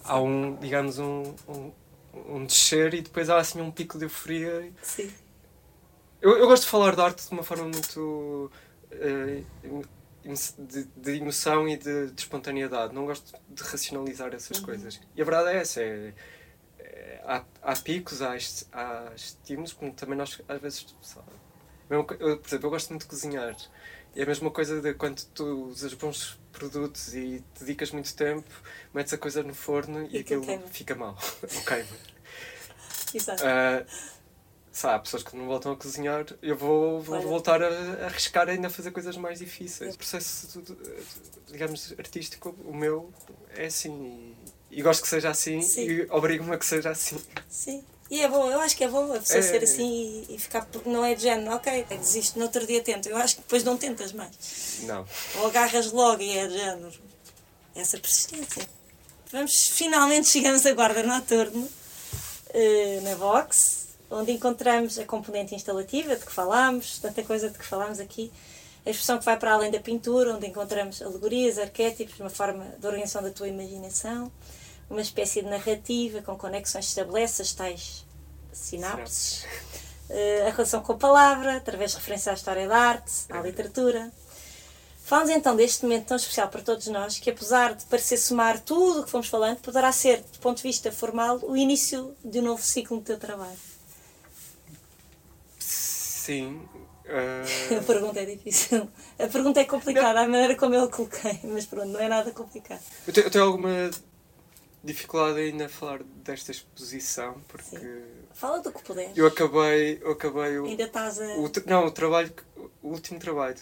S2: há um, digamos, um, um, um descer e depois há assim um pico de euforia.
S1: Sim.
S2: Eu, eu gosto de falar de arte de uma forma muito. eh, de, de emoção e de, de espontaneidade. Não gosto de racionalizar essas
S1: Uhum.
S2: coisas. E a verdade é essa: é, é- há, há picos, há, est- há estímulos, como também nós às vezes. sabe, eu, por exemplo, eu gosto muito de cozinhar. E é a mesma coisa de quando tu usas bons produtos e dedicas muito tempo, metes a coisa no forno e,
S1: E aquilo queima.
S2: fica mal. ou queima.
S1: Exato.
S2: Ah, sabe, há pessoas que não voltam a cozinhar, eu vou, vou
S1: Olha.
S2: voltar a, a arriscar ainda a fazer coisas mais difíceis. O processo, digamos, artístico, o meu, é assim. E, e gosto que seja assim
S1: Sim.
S2: e obrigo-me a que seja assim.
S1: Sim. E é bom, eu acho que é bom a pessoa
S2: É.
S1: ser assim e, e ficar, porque não é de género, ok, desisto, no outro dia tento. Eu acho que depois não tentas mais.
S2: Não.
S1: Ou agarras logo e é de género. Essa persistência. Vamos, finalmente chegamos a Guarda Noturno, eh, na box, onde encontramos a componente instalativa de que falámos, tanta coisa de que falámos aqui, a expressão que vai para além da pintura, onde encontramos alegorias, arquétipos, uma forma de organização da tua imaginação, uma espécie de narrativa com conexões estabelece as tais sinapses, eh, a relação com a palavra, através de referência à história da arte, à literatura. Falamos então deste momento tão especial para todos nós, que apesar de parecer somar tudo o que fomos falando, poderá ser, do ponto de vista formal, o início de um novo ciclo no teu trabalho.
S2: Sim.
S1: A
S2: ah,
S1: pergunta é difícil. A pergunta é complicada, a maneira como eu a coloquei, mas pronto, não é nada complicado.
S2: eu, tenho, eu tenho alguma dificuldade ainda a falar desta exposição, porque
S1: Fala do que puderes.
S2: eu acabei, eu acabei o,
S1: Ainda estás a.
S2: O, não, o trabalho, o último trabalho,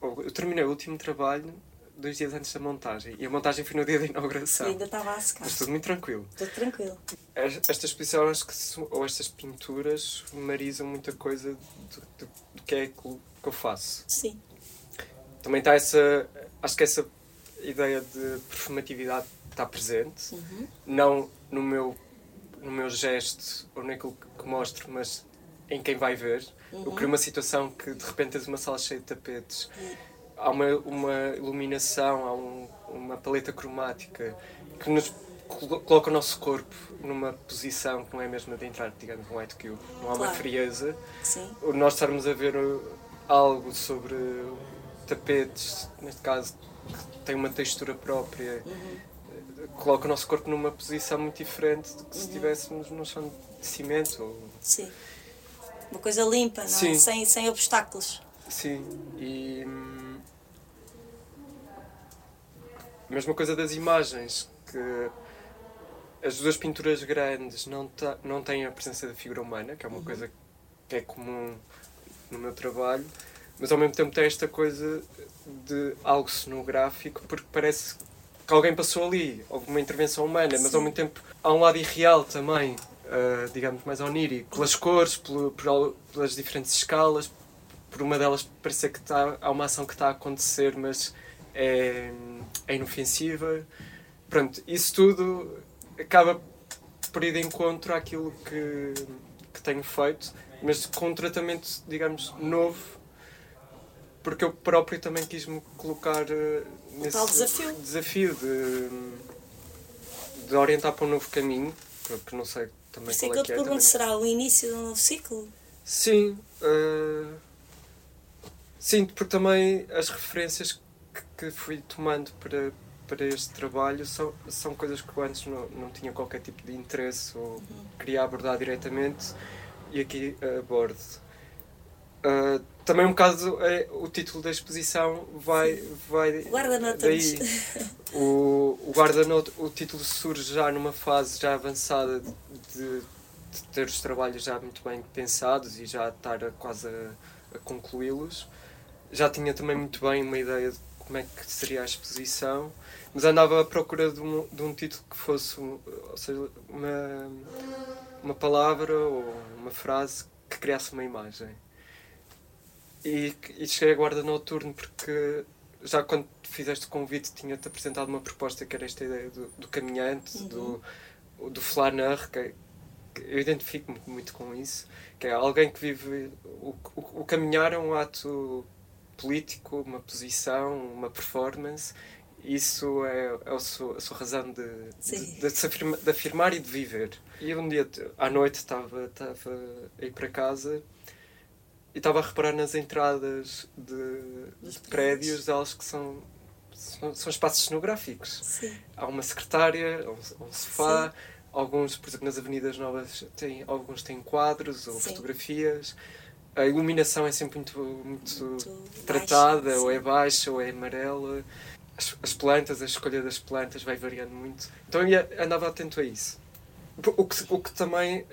S2: eu terminei o último trabalho dois dias antes da montagem. E a montagem foi no dia da inauguração.
S1: Ainda estava a secar.
S2: Mas tudo muito tranquilo.
S1: Estou tranquilo.
S2: Es- Esta exposição, acho que, ou estas pinturas, marizam muita coisa do, do- do que é que eu faço.
S1: Sim.
S2: Também está essa, acho que essa ideia de performatividade está presente.
S1: Uhum.
S2: Não no meu, no meu gesto ou naquilo que, mostro, mas em quem vai ver. Eu crio uma situação que de repente tens uma sala cheia de tapetes, há uma, uma iluminação, há um- uma paleta cromática que nos colo- coloca o nosso corpo numa posição que não é a mesma de entrar, digamos, num white cube. Não há uma
S1: Claro.
S2: frieza.
S1: Sim.
S2: Nós estarmos a ver uh, algo sobre tapetes, neste caso, que tem uma textura própria,
S1: Uhum.
S2: Coloca o nosso corpo numa posição muito diferente do que se
S1: Uhum.
S2: estivéssemos num chão de cimento. Ou...
S1: Sim. Uma coisa limpa, não é?
S2: Sim.
S1: Sem, sem obstáculos.
S2: Sim, e. hum, a mesma coisa das imagens, que as duas pinturas grandes não, ta- não têm a presença da figura humana, que é uma coisa que é comum no meu trabalho, mas ao mesmo tempo tem esta coisa de algo cenográfico, porque parece que alguém passou ali, houve uma intervenção humana, mas
S1: Sim.
S2: ao mesmo tempo há um lado irreal também, ah, digamos, mais onírico, pelas cores, pelo- por pelas diferentes escalas, por uma delas parecer que está, há uma ação que está a acontecer, mas é, é inofensiva. Pronto, isso tudo acaba por ir de encontro àquilo que, que tenho feito, mas com um tratamento, digamos, novo, porque eu próprio também quis me colocar eh, nesse
S1: desafio.
S2: desafio de, de orientar para um novo caminho, que que não sei
S1: Por
S2: também
S1: isso é
S2: qual
S1: que eu te
S2: que é.
S1: pergunto, será o início de um novo ciclo?
S2: Sim. eh, sim, porque também as referências que, que fui tomando para, para este trabalho são, são coisas que eu antes não, não tinha qualquer tipo de interesse ou queria abordar diretamente e aqui abordo. Eh, também um bocado é, o título da exposição vai, vai
S1: Guarda-notas.
S2: daí. O, o guarda-notas, o título surge já numa fase já avançada de, de- de ter os trabalhos já muito bem pensados e já estar a, quase a, a concluí-los. Já tinha também muito bem uma ideia de como é que seria a exposição, mas andava à procura de um, de um título que fosse, ou seja, uma, uma palavra ou uma frase que criasse uma imagem. E, e cheguei a guarda noturno porque já quando fizeste o convite tinha-te apresentado uma proposta que era esta ideia do, do caminhante, do, do flaneur, que, que eu identifico-me muito com isso, que é alguém que vive... O, o, o caminhar é um ato político, uma posição, uma performance. Isso é, é a, sua, a sua razão de, de, de, se afirma, de afirmar e de viver. E um dia, à noite, estava, estava a ir para casa e estava a reparar nas entradas de, de prédios, elas que são, são, são espaços cenográficos.
S1: Sim.
S2: Há uma secretária, um, um sofá, Sim. alguns, por exemplo, nas Avenidas Novas, têm, alguns têm quadros ou Sim. fotografias. A iluminação é sempre muito, muito, muito tratada, baixa, ou é baixa, ou é amarela. As, as, plantas, a escolha das plantas vai variando muito. Então eu andava atento a isso. O que, o que também.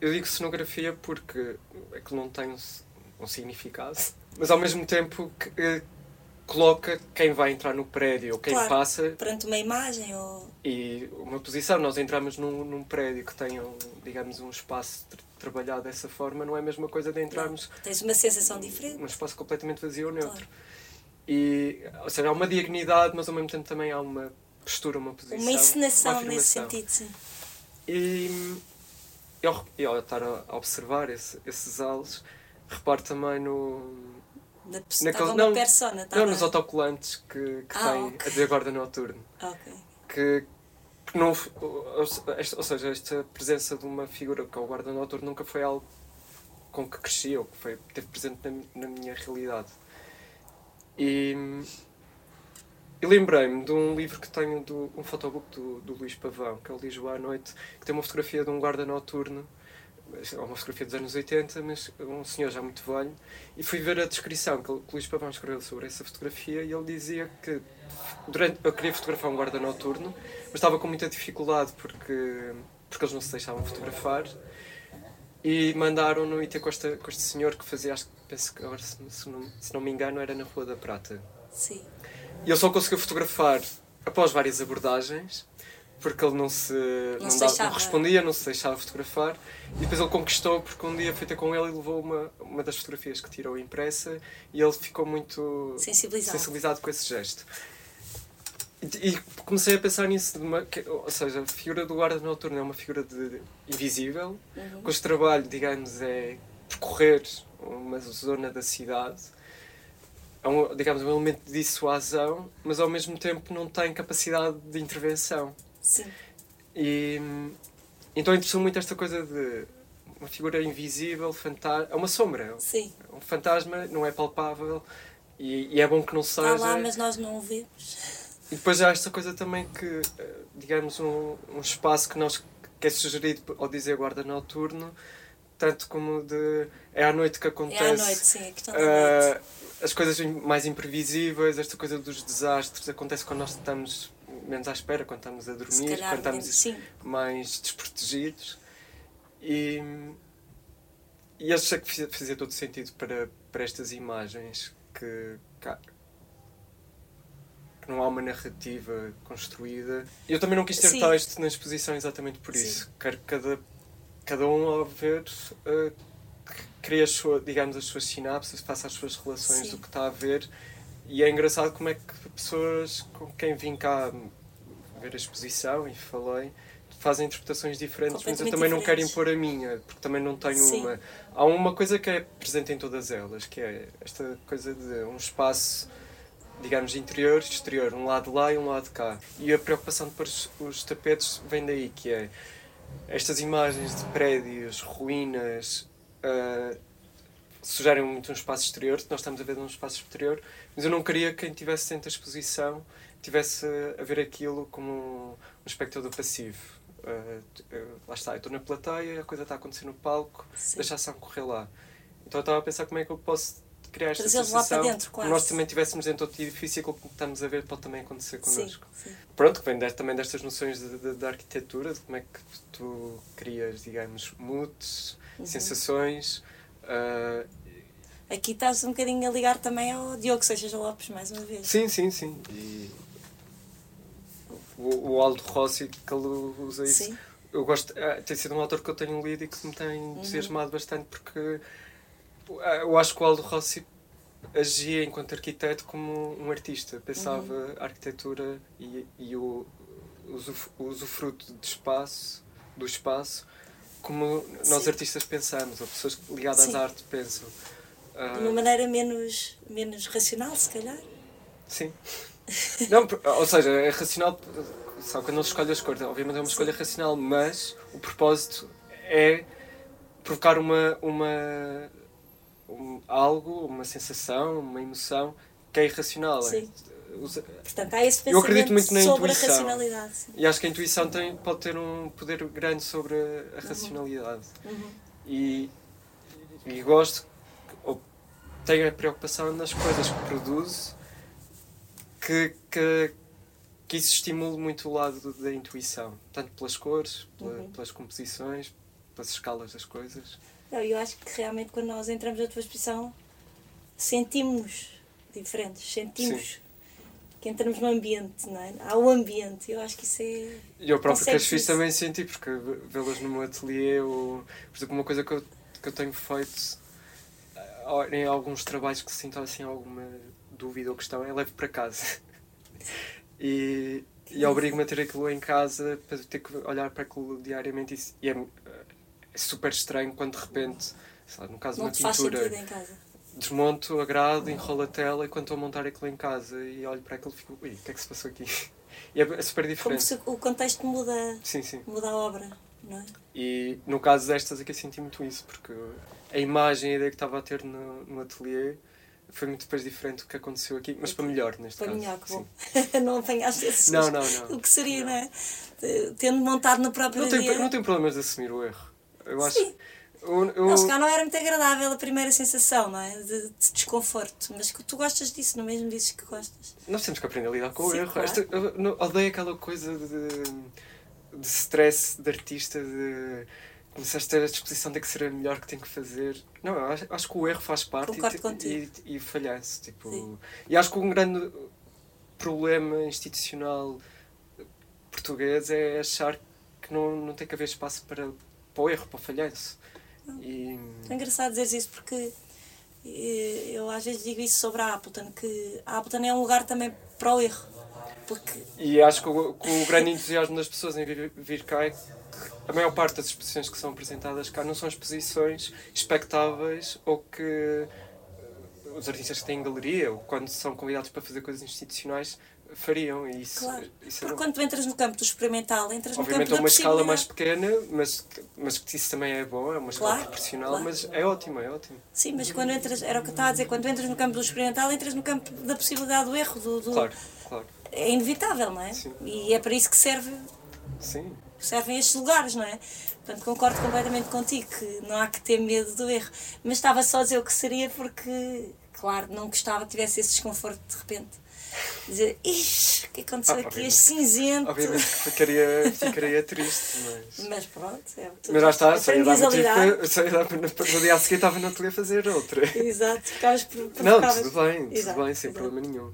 S2: Eu digo cenografia porque é que não tem um significado, mas ao mesmo tempo que, eh, coloca quem vai entrar no prédio ou quem
S1: claro,
S2: passa.
S1: Perante uma imagem ou.
S2: E uma posição. Nós entramos num, num prédio que tenha, um, digamos, um espaço tra trabalhado dessa forma, não é a mesma coisa de entrarmos.
S1: Não, tens uma sensação diferente.
S2: Um espaço completamente vazio ou neutro. Claro. E, ou seja, há uma dignidade, mas ao mesmo tempo também há uma postura, uma posição.
S1: Uma encenação nesse sentido, sim.
S2: E eu, eu estar a observar esse, esses alos reparo também no.
S1: Na, naquele, não, persona,
S2: não, nos autocolantes que, que ah, tem okay. a dizer guarda noturno.
S1: Okay.
S2: Que, que não, ou, ou seja, esta presença de uma figura que é o guarda noturno nunca foi algo com que cresci ou que foi, teve presente na, na minha realidade. E, e lembrei-me de um livro que tenho, do, um fotobook do, do Luís Pavão, que é o Lisboa à Noite, que tem uma fotografia de um guarda noturno é uma fotografia dos anos 80, mas um senhor já muito velho, e fui ver a descrição que o Luís Pavão escreveu sobre essa fotografia e ele dizia que durante, eu queria fotografar um guarda noturno, mas estava com muita dificuldade porque, porque eles não se deixavam fotografar e mandaram-no ir ter com, esta, com este senhor que fazia, acho que penso que agora, se, se, não, se não me engano, era na Rua da Prata.
S1: Sim.
S2: E ele só conseguiu fotografar após várias abordagens porque ele não se
S1: não,
S2: não, dava, não, respondia, não se deixava fotografar. E depois ele conquistou porque um dia fui ter com ele e levou uma, uma das fotografias que tirou impressa e ele ficou muito
S1: sensibilizado,
S2: sensibilizado com esse gesto. E, e comecei a pensar nisso, uma, que, ou seja, a figura do guarda noturno é uma figura de, invisível, uhum. cujo trabalho, digamos, é percorrer uma zona da cidade é um, digamos, um elemento de dissuasão, mas ao mesmo tempo não tem capacidade de intervenção.
S1: Sim.
S2: E então interessou muito esta coisa de uma figura invisível, fantasma, é uma sombra.
S1: Sim.
S2: Um fantasma não é palpável e, e é bom que não seja.
S1: Está lá, mas nós não o vemos.
S2: E depois há esta coisa também que, eh, digamos, um, um espaço que nós que é sugerido ao dizer guarda noturno, tanto como de é à noite que acontece. É
S1: à noite, sim, a questão da noite. Uh,
S2: as coisas mais imprevisíveis, esta coisa dos desastres, acontece quando nós estamos menos à espera, quando estamos a dormir, quando estamos
S1: sim.
S2: mais desprotegidos. E, e achei que fazia todo sentido para, para estas imagens que, que não há uma narrativa construída. Eu também não quis ter Sim. texto na exposição exatamente por isso. Sim. Quero que cada, cada um, ao ver, uh, cria, sua, digamos, as suas sinapses, faça as suas relações Sim. do que está a ver. E é engraçado como é que pessoas com quem vim cá ver a exposição e falei fazem interpretações diferentes, mas eu também diferentes. não quero impor a minha, porque também não tenho Sim. uma. Há uma coisa que é presente em todas elas, que é esta coisa de um espaço, digamos, interior e exterior, um lado lá e um lado cá. E a preocupação de pôr os tapetes vem daí, que é estas imagens de prédios, ruínas, uh, sugerem muito um espaço exterior, nós estamos a ver um espaço exterior, mas eu não queria que quem estivesse dentro da exposição tivesse a ver aquilo como um, espectador passivo. Uh, lá está, eu estou na plateia, a coisa está a acontecer no palco, Sim. deixa a ação correr lá. Então eu estava a pensar como é que eu posso criar esta sensação.
S1: Dentro,
S2: quase. nós também estivéssemos dentro de outro edifício, aquilo que estamos a ver pode também acontecer connosco.
S1: Sim, sim.
S2: Pronto, que vem também destas noções de, de, de, arquitetura, de como é que tu crias, digamos, moods, uhum. sensações Uh,
S1: Aqui estás um bocadinho a ligar também ao Diogo Seixas Lopes, mais uma vez.
S2: Sim, sim, sim. E o, o Aldo Rossi, que ele usa isso. Sim. Eu gosto, uh, tem sido um autor que eu tenho lido e que me tem uhum. entusiasmado uhum. bastante porque uh, eu acho que o Aldo Rossi agia enquanto arquiteto como um artista. Pensava uhum. a arquitetura e, e o, o usufruto de espaço, do espaço como nós Sim. artistas pensamos, ou pessoas ligadas Sim. à arte pensam.
S1: De uma maneira menos, menos racional, se calhar.
S2: Sim. Não, ou seja, é racional. Só quando não se escolhe as cores, obviamente é uma escolha racional, mas o propósito é provocar uma, uma um, algo, uma sensação, uma emoção que é irracional. É.
S1: Sim. Portanto, há esse
S2: Eu acredito muito na
S1: sobre
S2: intuição.
S1: a racionalidade. Sim.
S2: E acho que a intuição tem, pode ter um poder grande sobre a, a racionalidade.
S1: Uhum.
S2: E, e gosto, tenho a preocupação nas coisas que produzo, que, que, que isso estimule muito o lado da intuição, tanto pelas cores, pela,
S1: Uhum.
S2: pelas composições, pelas escalas das coisas.
S1: Eu acho que realmente quando nós entramos na tua exposição sentimos diferentes, sentimos que entramos no ambiente, não é? Há o ambiente, eu acho que isso é.
S2: Eu próprio que as fiz também senti, porque vê-las no meu ateliê, ou, por exemplo, uma coisa que eu, que eu tenho feito em alguns trabalhos que sinto assim alguma dúvida ou questão, é levo para casa. E, e obrigo-me a ter aquilo em casa para ter que olhar para aquilo diariamente. E, e é, é super estranho quando de repente, lá, no caso de uma pintura, desmonto, agrado, enrolo a tela e quando estou a montar aquilo em casa e olho para aquilo fico, ui, o que é que se passou aqui? E é, é super
S1: Como
S2: diferente.
S1: se o contexto muda,
S2: Sim, sim.
S1: muda a obra, não é?
S2: E no caso destas aqui eu senti muito isso, porque a imagem, a ideia que estava a ter no, no ateliê foi muito depois diferente do que aconteceu aqui, mas para melhor neste
S1: Foi
S2: caso.
S1: melhor que
S2: sim.
S1: bom. não apanhaste esse
S2: Não, não, não.
S1: O que seria, não, é? Tendo montado no próprio
S2: Não
S1: dia.
S2: tenho, não tenho problemas de assumir o erro. Eu acho.
S1: Sim.
S2: Eu, eu,
S1: Não, se calhar não era muito agradável a primeira sensação, não é? De, de desconforto. Mas que tu gostas disso, não mesmo dizes que gostas.
S2: nós temos que aprender a lidar com o
S1: Sim,
S2: erro.
S1: claro.
S2: Esta, eu, não- odeio aquela coisa de, de stress de artista, de começaste a ter a disposição de que ser a melhor que tenho que fazer. Não, acho, acho que o erro faz parte e, e, e falhar-se. Tipo,
S1: Sim.
S2: e acho que um grande problema institucional português é achar que não, não tem que haver espaço para, para o erro, para o falhanço. E,
S1: É engraçado dizer isso porque eh, eu às vezes digo isso sobre a Appleton, que a Appleton é um lugar também para o erro. Porque
S2: e acho que o, que o grande entusiasmo das pessoas em vir, vir cá é que a maior parte das exposições que são apresentadas cá não são exposições expectáveis ou que os artistas que têm galeria ou quando são convidados para fazer coisas institucionais fariam. E isso,
S1: Claro.
S2: isso é
S1: Porque quando tu entras no campo do experimental, entras no
S2: Obviamente
S1: campo
S2: a
S1: da
S2: uma escala mais pequena, mas, mas que isso também é bom, é uma escala
S1: Claro,
S2: proporcional,
S1: claro.
S2: mas é ótimo, é ótimo.
S1: Sim, mas quando entras, era o que eu estava a dizer, quando entras no campo do experimental, entras no campo da possibilidade do erro, do, do-
S2: Claro, claro.
S1: É inevitável, não é?
S2: Sim.
S1: E é para isso que serve,
S2: Sim.
S1: servem estes lugares, não é? Portanto, concordo completamente contigo que não há que ter medo do erro. Mas estava só a dizer o que seria porque, claro, não gostava que tivesse esse desconforto de repente. Dizer, ixi, o que aconteceu
S2: Ah,
S1: aqui? Este cinzento.
S2: Obviamente que ficaria, ficaria triste, mas.
S1: Mas pronto, é o que tu
S2: Mas lá está, só ia dar no dia a seguir estava no ateliê a fazer outra.
S1: Exato, ficavas por,
S2: Não, tudo bem, tudo
S1: Exato,
S2: bem, sem
S1: exato.
S2: problema nenhum.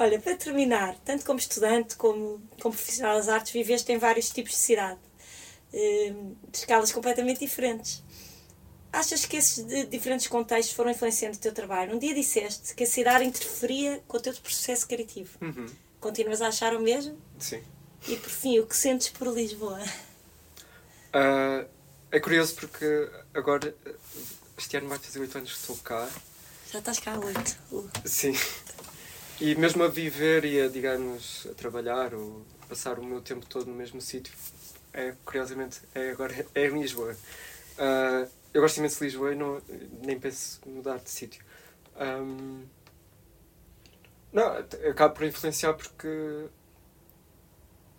S1: Olha, para terminar, tanto como estudante como como profissional das artes, viveste em vários tipos de cidade, eh, de escalas completamente diferentes. Achas que esses diferentes contextos foram influenciando o teu trabalho? Um dia disseste que a cidade interferia com o teu processo criativo.
S2: Uhum,
S1: Continuas a achar o mesmo?
S2: Sim.
S1: E por fim, o que sentes por Lisboa?
S2: Ah, é curioso porque agora, este ano vai fazer 8 anos que estou cá.
S1: Já estás cá há oito. Uh,
S2: Sim. E mesmo a viver e a, digamos, a trabalhar ou passar o meu tempo todo no mesmo sítio, é, curiosamente, é agora é em Lisboa. Ah, eu gosto imenso de Lisboa e não, nem penso mudar de sítio. Ahm, não, acabo por influenciar porque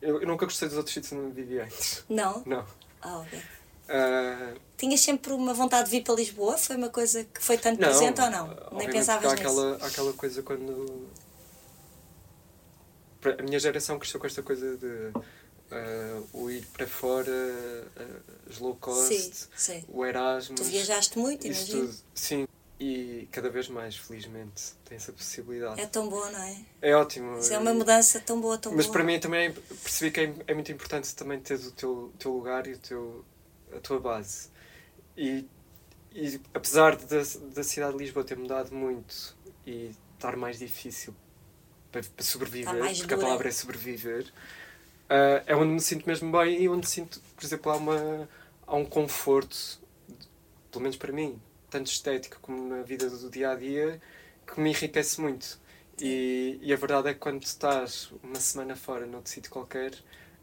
S2: eu, eu nunca gostei dos outros sítios onde vivia antes.
S1: não?
S2: Não.
S1: Ah, ok.
S2: Ah,
S1: Tinhas sempre uma vontade de vir para Lisboa? Foi uma coisa que foi tanto
S2: não,
S1: presente ou não? Nem pensavas
S2: há
S1: nisso?
S2: aquela coisa quando. A minha geração cresceu com esta coisa de ah, o ir para fora, ah, as low cost,
S1: Sim, sim.
S2: o Erasmus.
S1: Tu viajaste muito, imagino.
S2: tudo. Sim, e cada vez mais, felizmente, tem essa possibilidade.
S1: É tão bom, não é?
S2: É, ótimo.
S1: Isso é uma mudança tão boa, tão
S2: Mas
S1: boa.
S2: para mim também percebi que é, é muito importante também teres o teu, teu lugar e o teu, a tua base. E, e apesar da, da cidade de Lisboa ter mudado muito e estar mais difícil para, para sobreviver, porque
S1: dura.
S2: a palavra é sobreviver, ah, é onde me sinto mesmo bem e onde sinto, por exemplo, há, uma, há um conforto, pelo menos para mim, tanto estética como na vida do dia a dia, que me enriquece muito. E, e a verdade é que quando estás uma semana fora noutro sítio qualquer,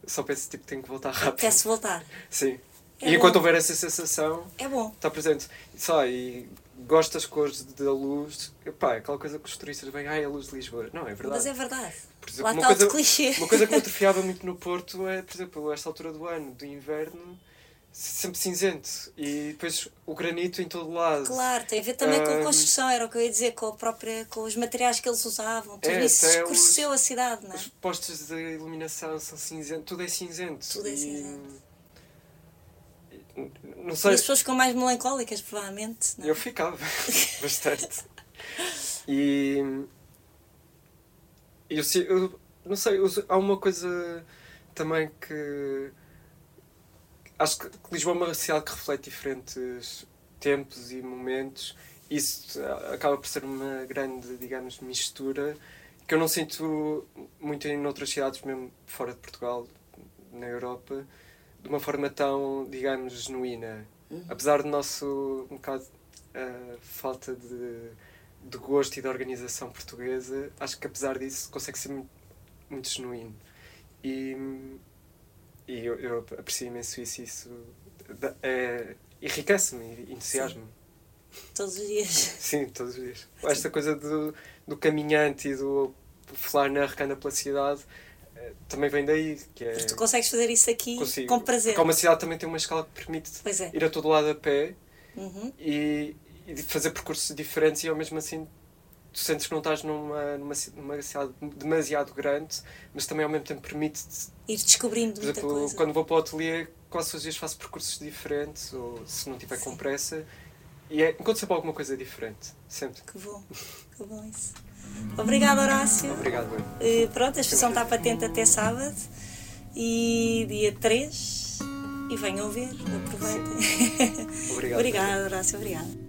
S2: só penso tipo tenho que voltar rápido.
S1: Quer-se voltar.
S2: Sim.
S1: É
S2: e enquanto
S1: bom.
S2: houver essa sensação,
S1: É bom.
S2: está presente. Sai, e gosto das cores da luz. Epá, é aquela coisa que os turistas vêm, ai, a luz de Lisboa. Não, é verdade.
S1: Mas é verdade.
S2: Por exemplo,
S1: Lá
S2: uma
S1: está
S2: coisa-
S1: o clichê.
S2: Uma coisa que me atrofiava muito no Porto é, por exemplo, esta altura do ano, do inverno, sempre cinzento. E depois o granito em todo lado.
S1: Claro, tem a ver também com a construção, era o que eu ia dizer, com, a própria, com os materiais que eles usavam. Tudo
S2: É,
S1: isso escureceu a cidade, não é?
S2: Os postos de iluminação são cinzentos, tudo é cinzento.
S1: Tudo é cinzento.
S2: e- Não
S1: E
S2: sei,
S1: as pessoas ficam mais melancólicas, provavelmente. Não é?
S2: eu ficava bastante. E eu, eu não sei, eu- há uma coisa também que acho que que Lisboa é uma cidade que reflete diferentes tempos e momentos. Isso eh, acaba por ser uma grande, digamos, mistura que eu não sinto muito em outras cidades, mesmo fora de Portugal, na Europa, de uma forma tão, digamos, genuína. Apesar do nosso um bocado eh, falta de, de gosto e de organização portuguesa, acho que apesar disso consegue ser muito, muito genuíno. E, e eu, eu aprecio imenso isso. isso é, enriquece-me e entusiasma-me.
S1: Todos os dias.
S2: Sim, todos os dias. Esta coisa do, do caminhante e do flaneur que anda pela cidade também vem daí. Que é,
S1: tu consegues fazer isso aqui
S2: consigo.
S1: com prazer.
S2: Porque uma cidade também tem uma escala que permite
S1: é.
S2: ir a todo lado a pé
S1: Uhum.
S2: e, e fazer percursos diferentes e ao mesmo assim tu sentes que não estás numa, numa, numa cidade demasiado grande, mas também ao mesmo tempo permite-te,
S1: Ir descobrindo
S2: por exemplo,
S1: coisa.
S2: quando vou para o ateliê, quase os dias faço percursos diferentes, ou se não tiver com
S1: Sim.
S2: pressa, e é, encontro sempre alguma coisa diferente, sempre.
S1: Que bom. Que bom isso. Obrigada, Horácio.
S2: Obrigado, eu.
S1: Eh, pronto, a exposição está patente até sábado e dia 3. E venham ver, aproveitem.
S2: Obrigado.
S1: Obrigada, Horácio. Obrigada.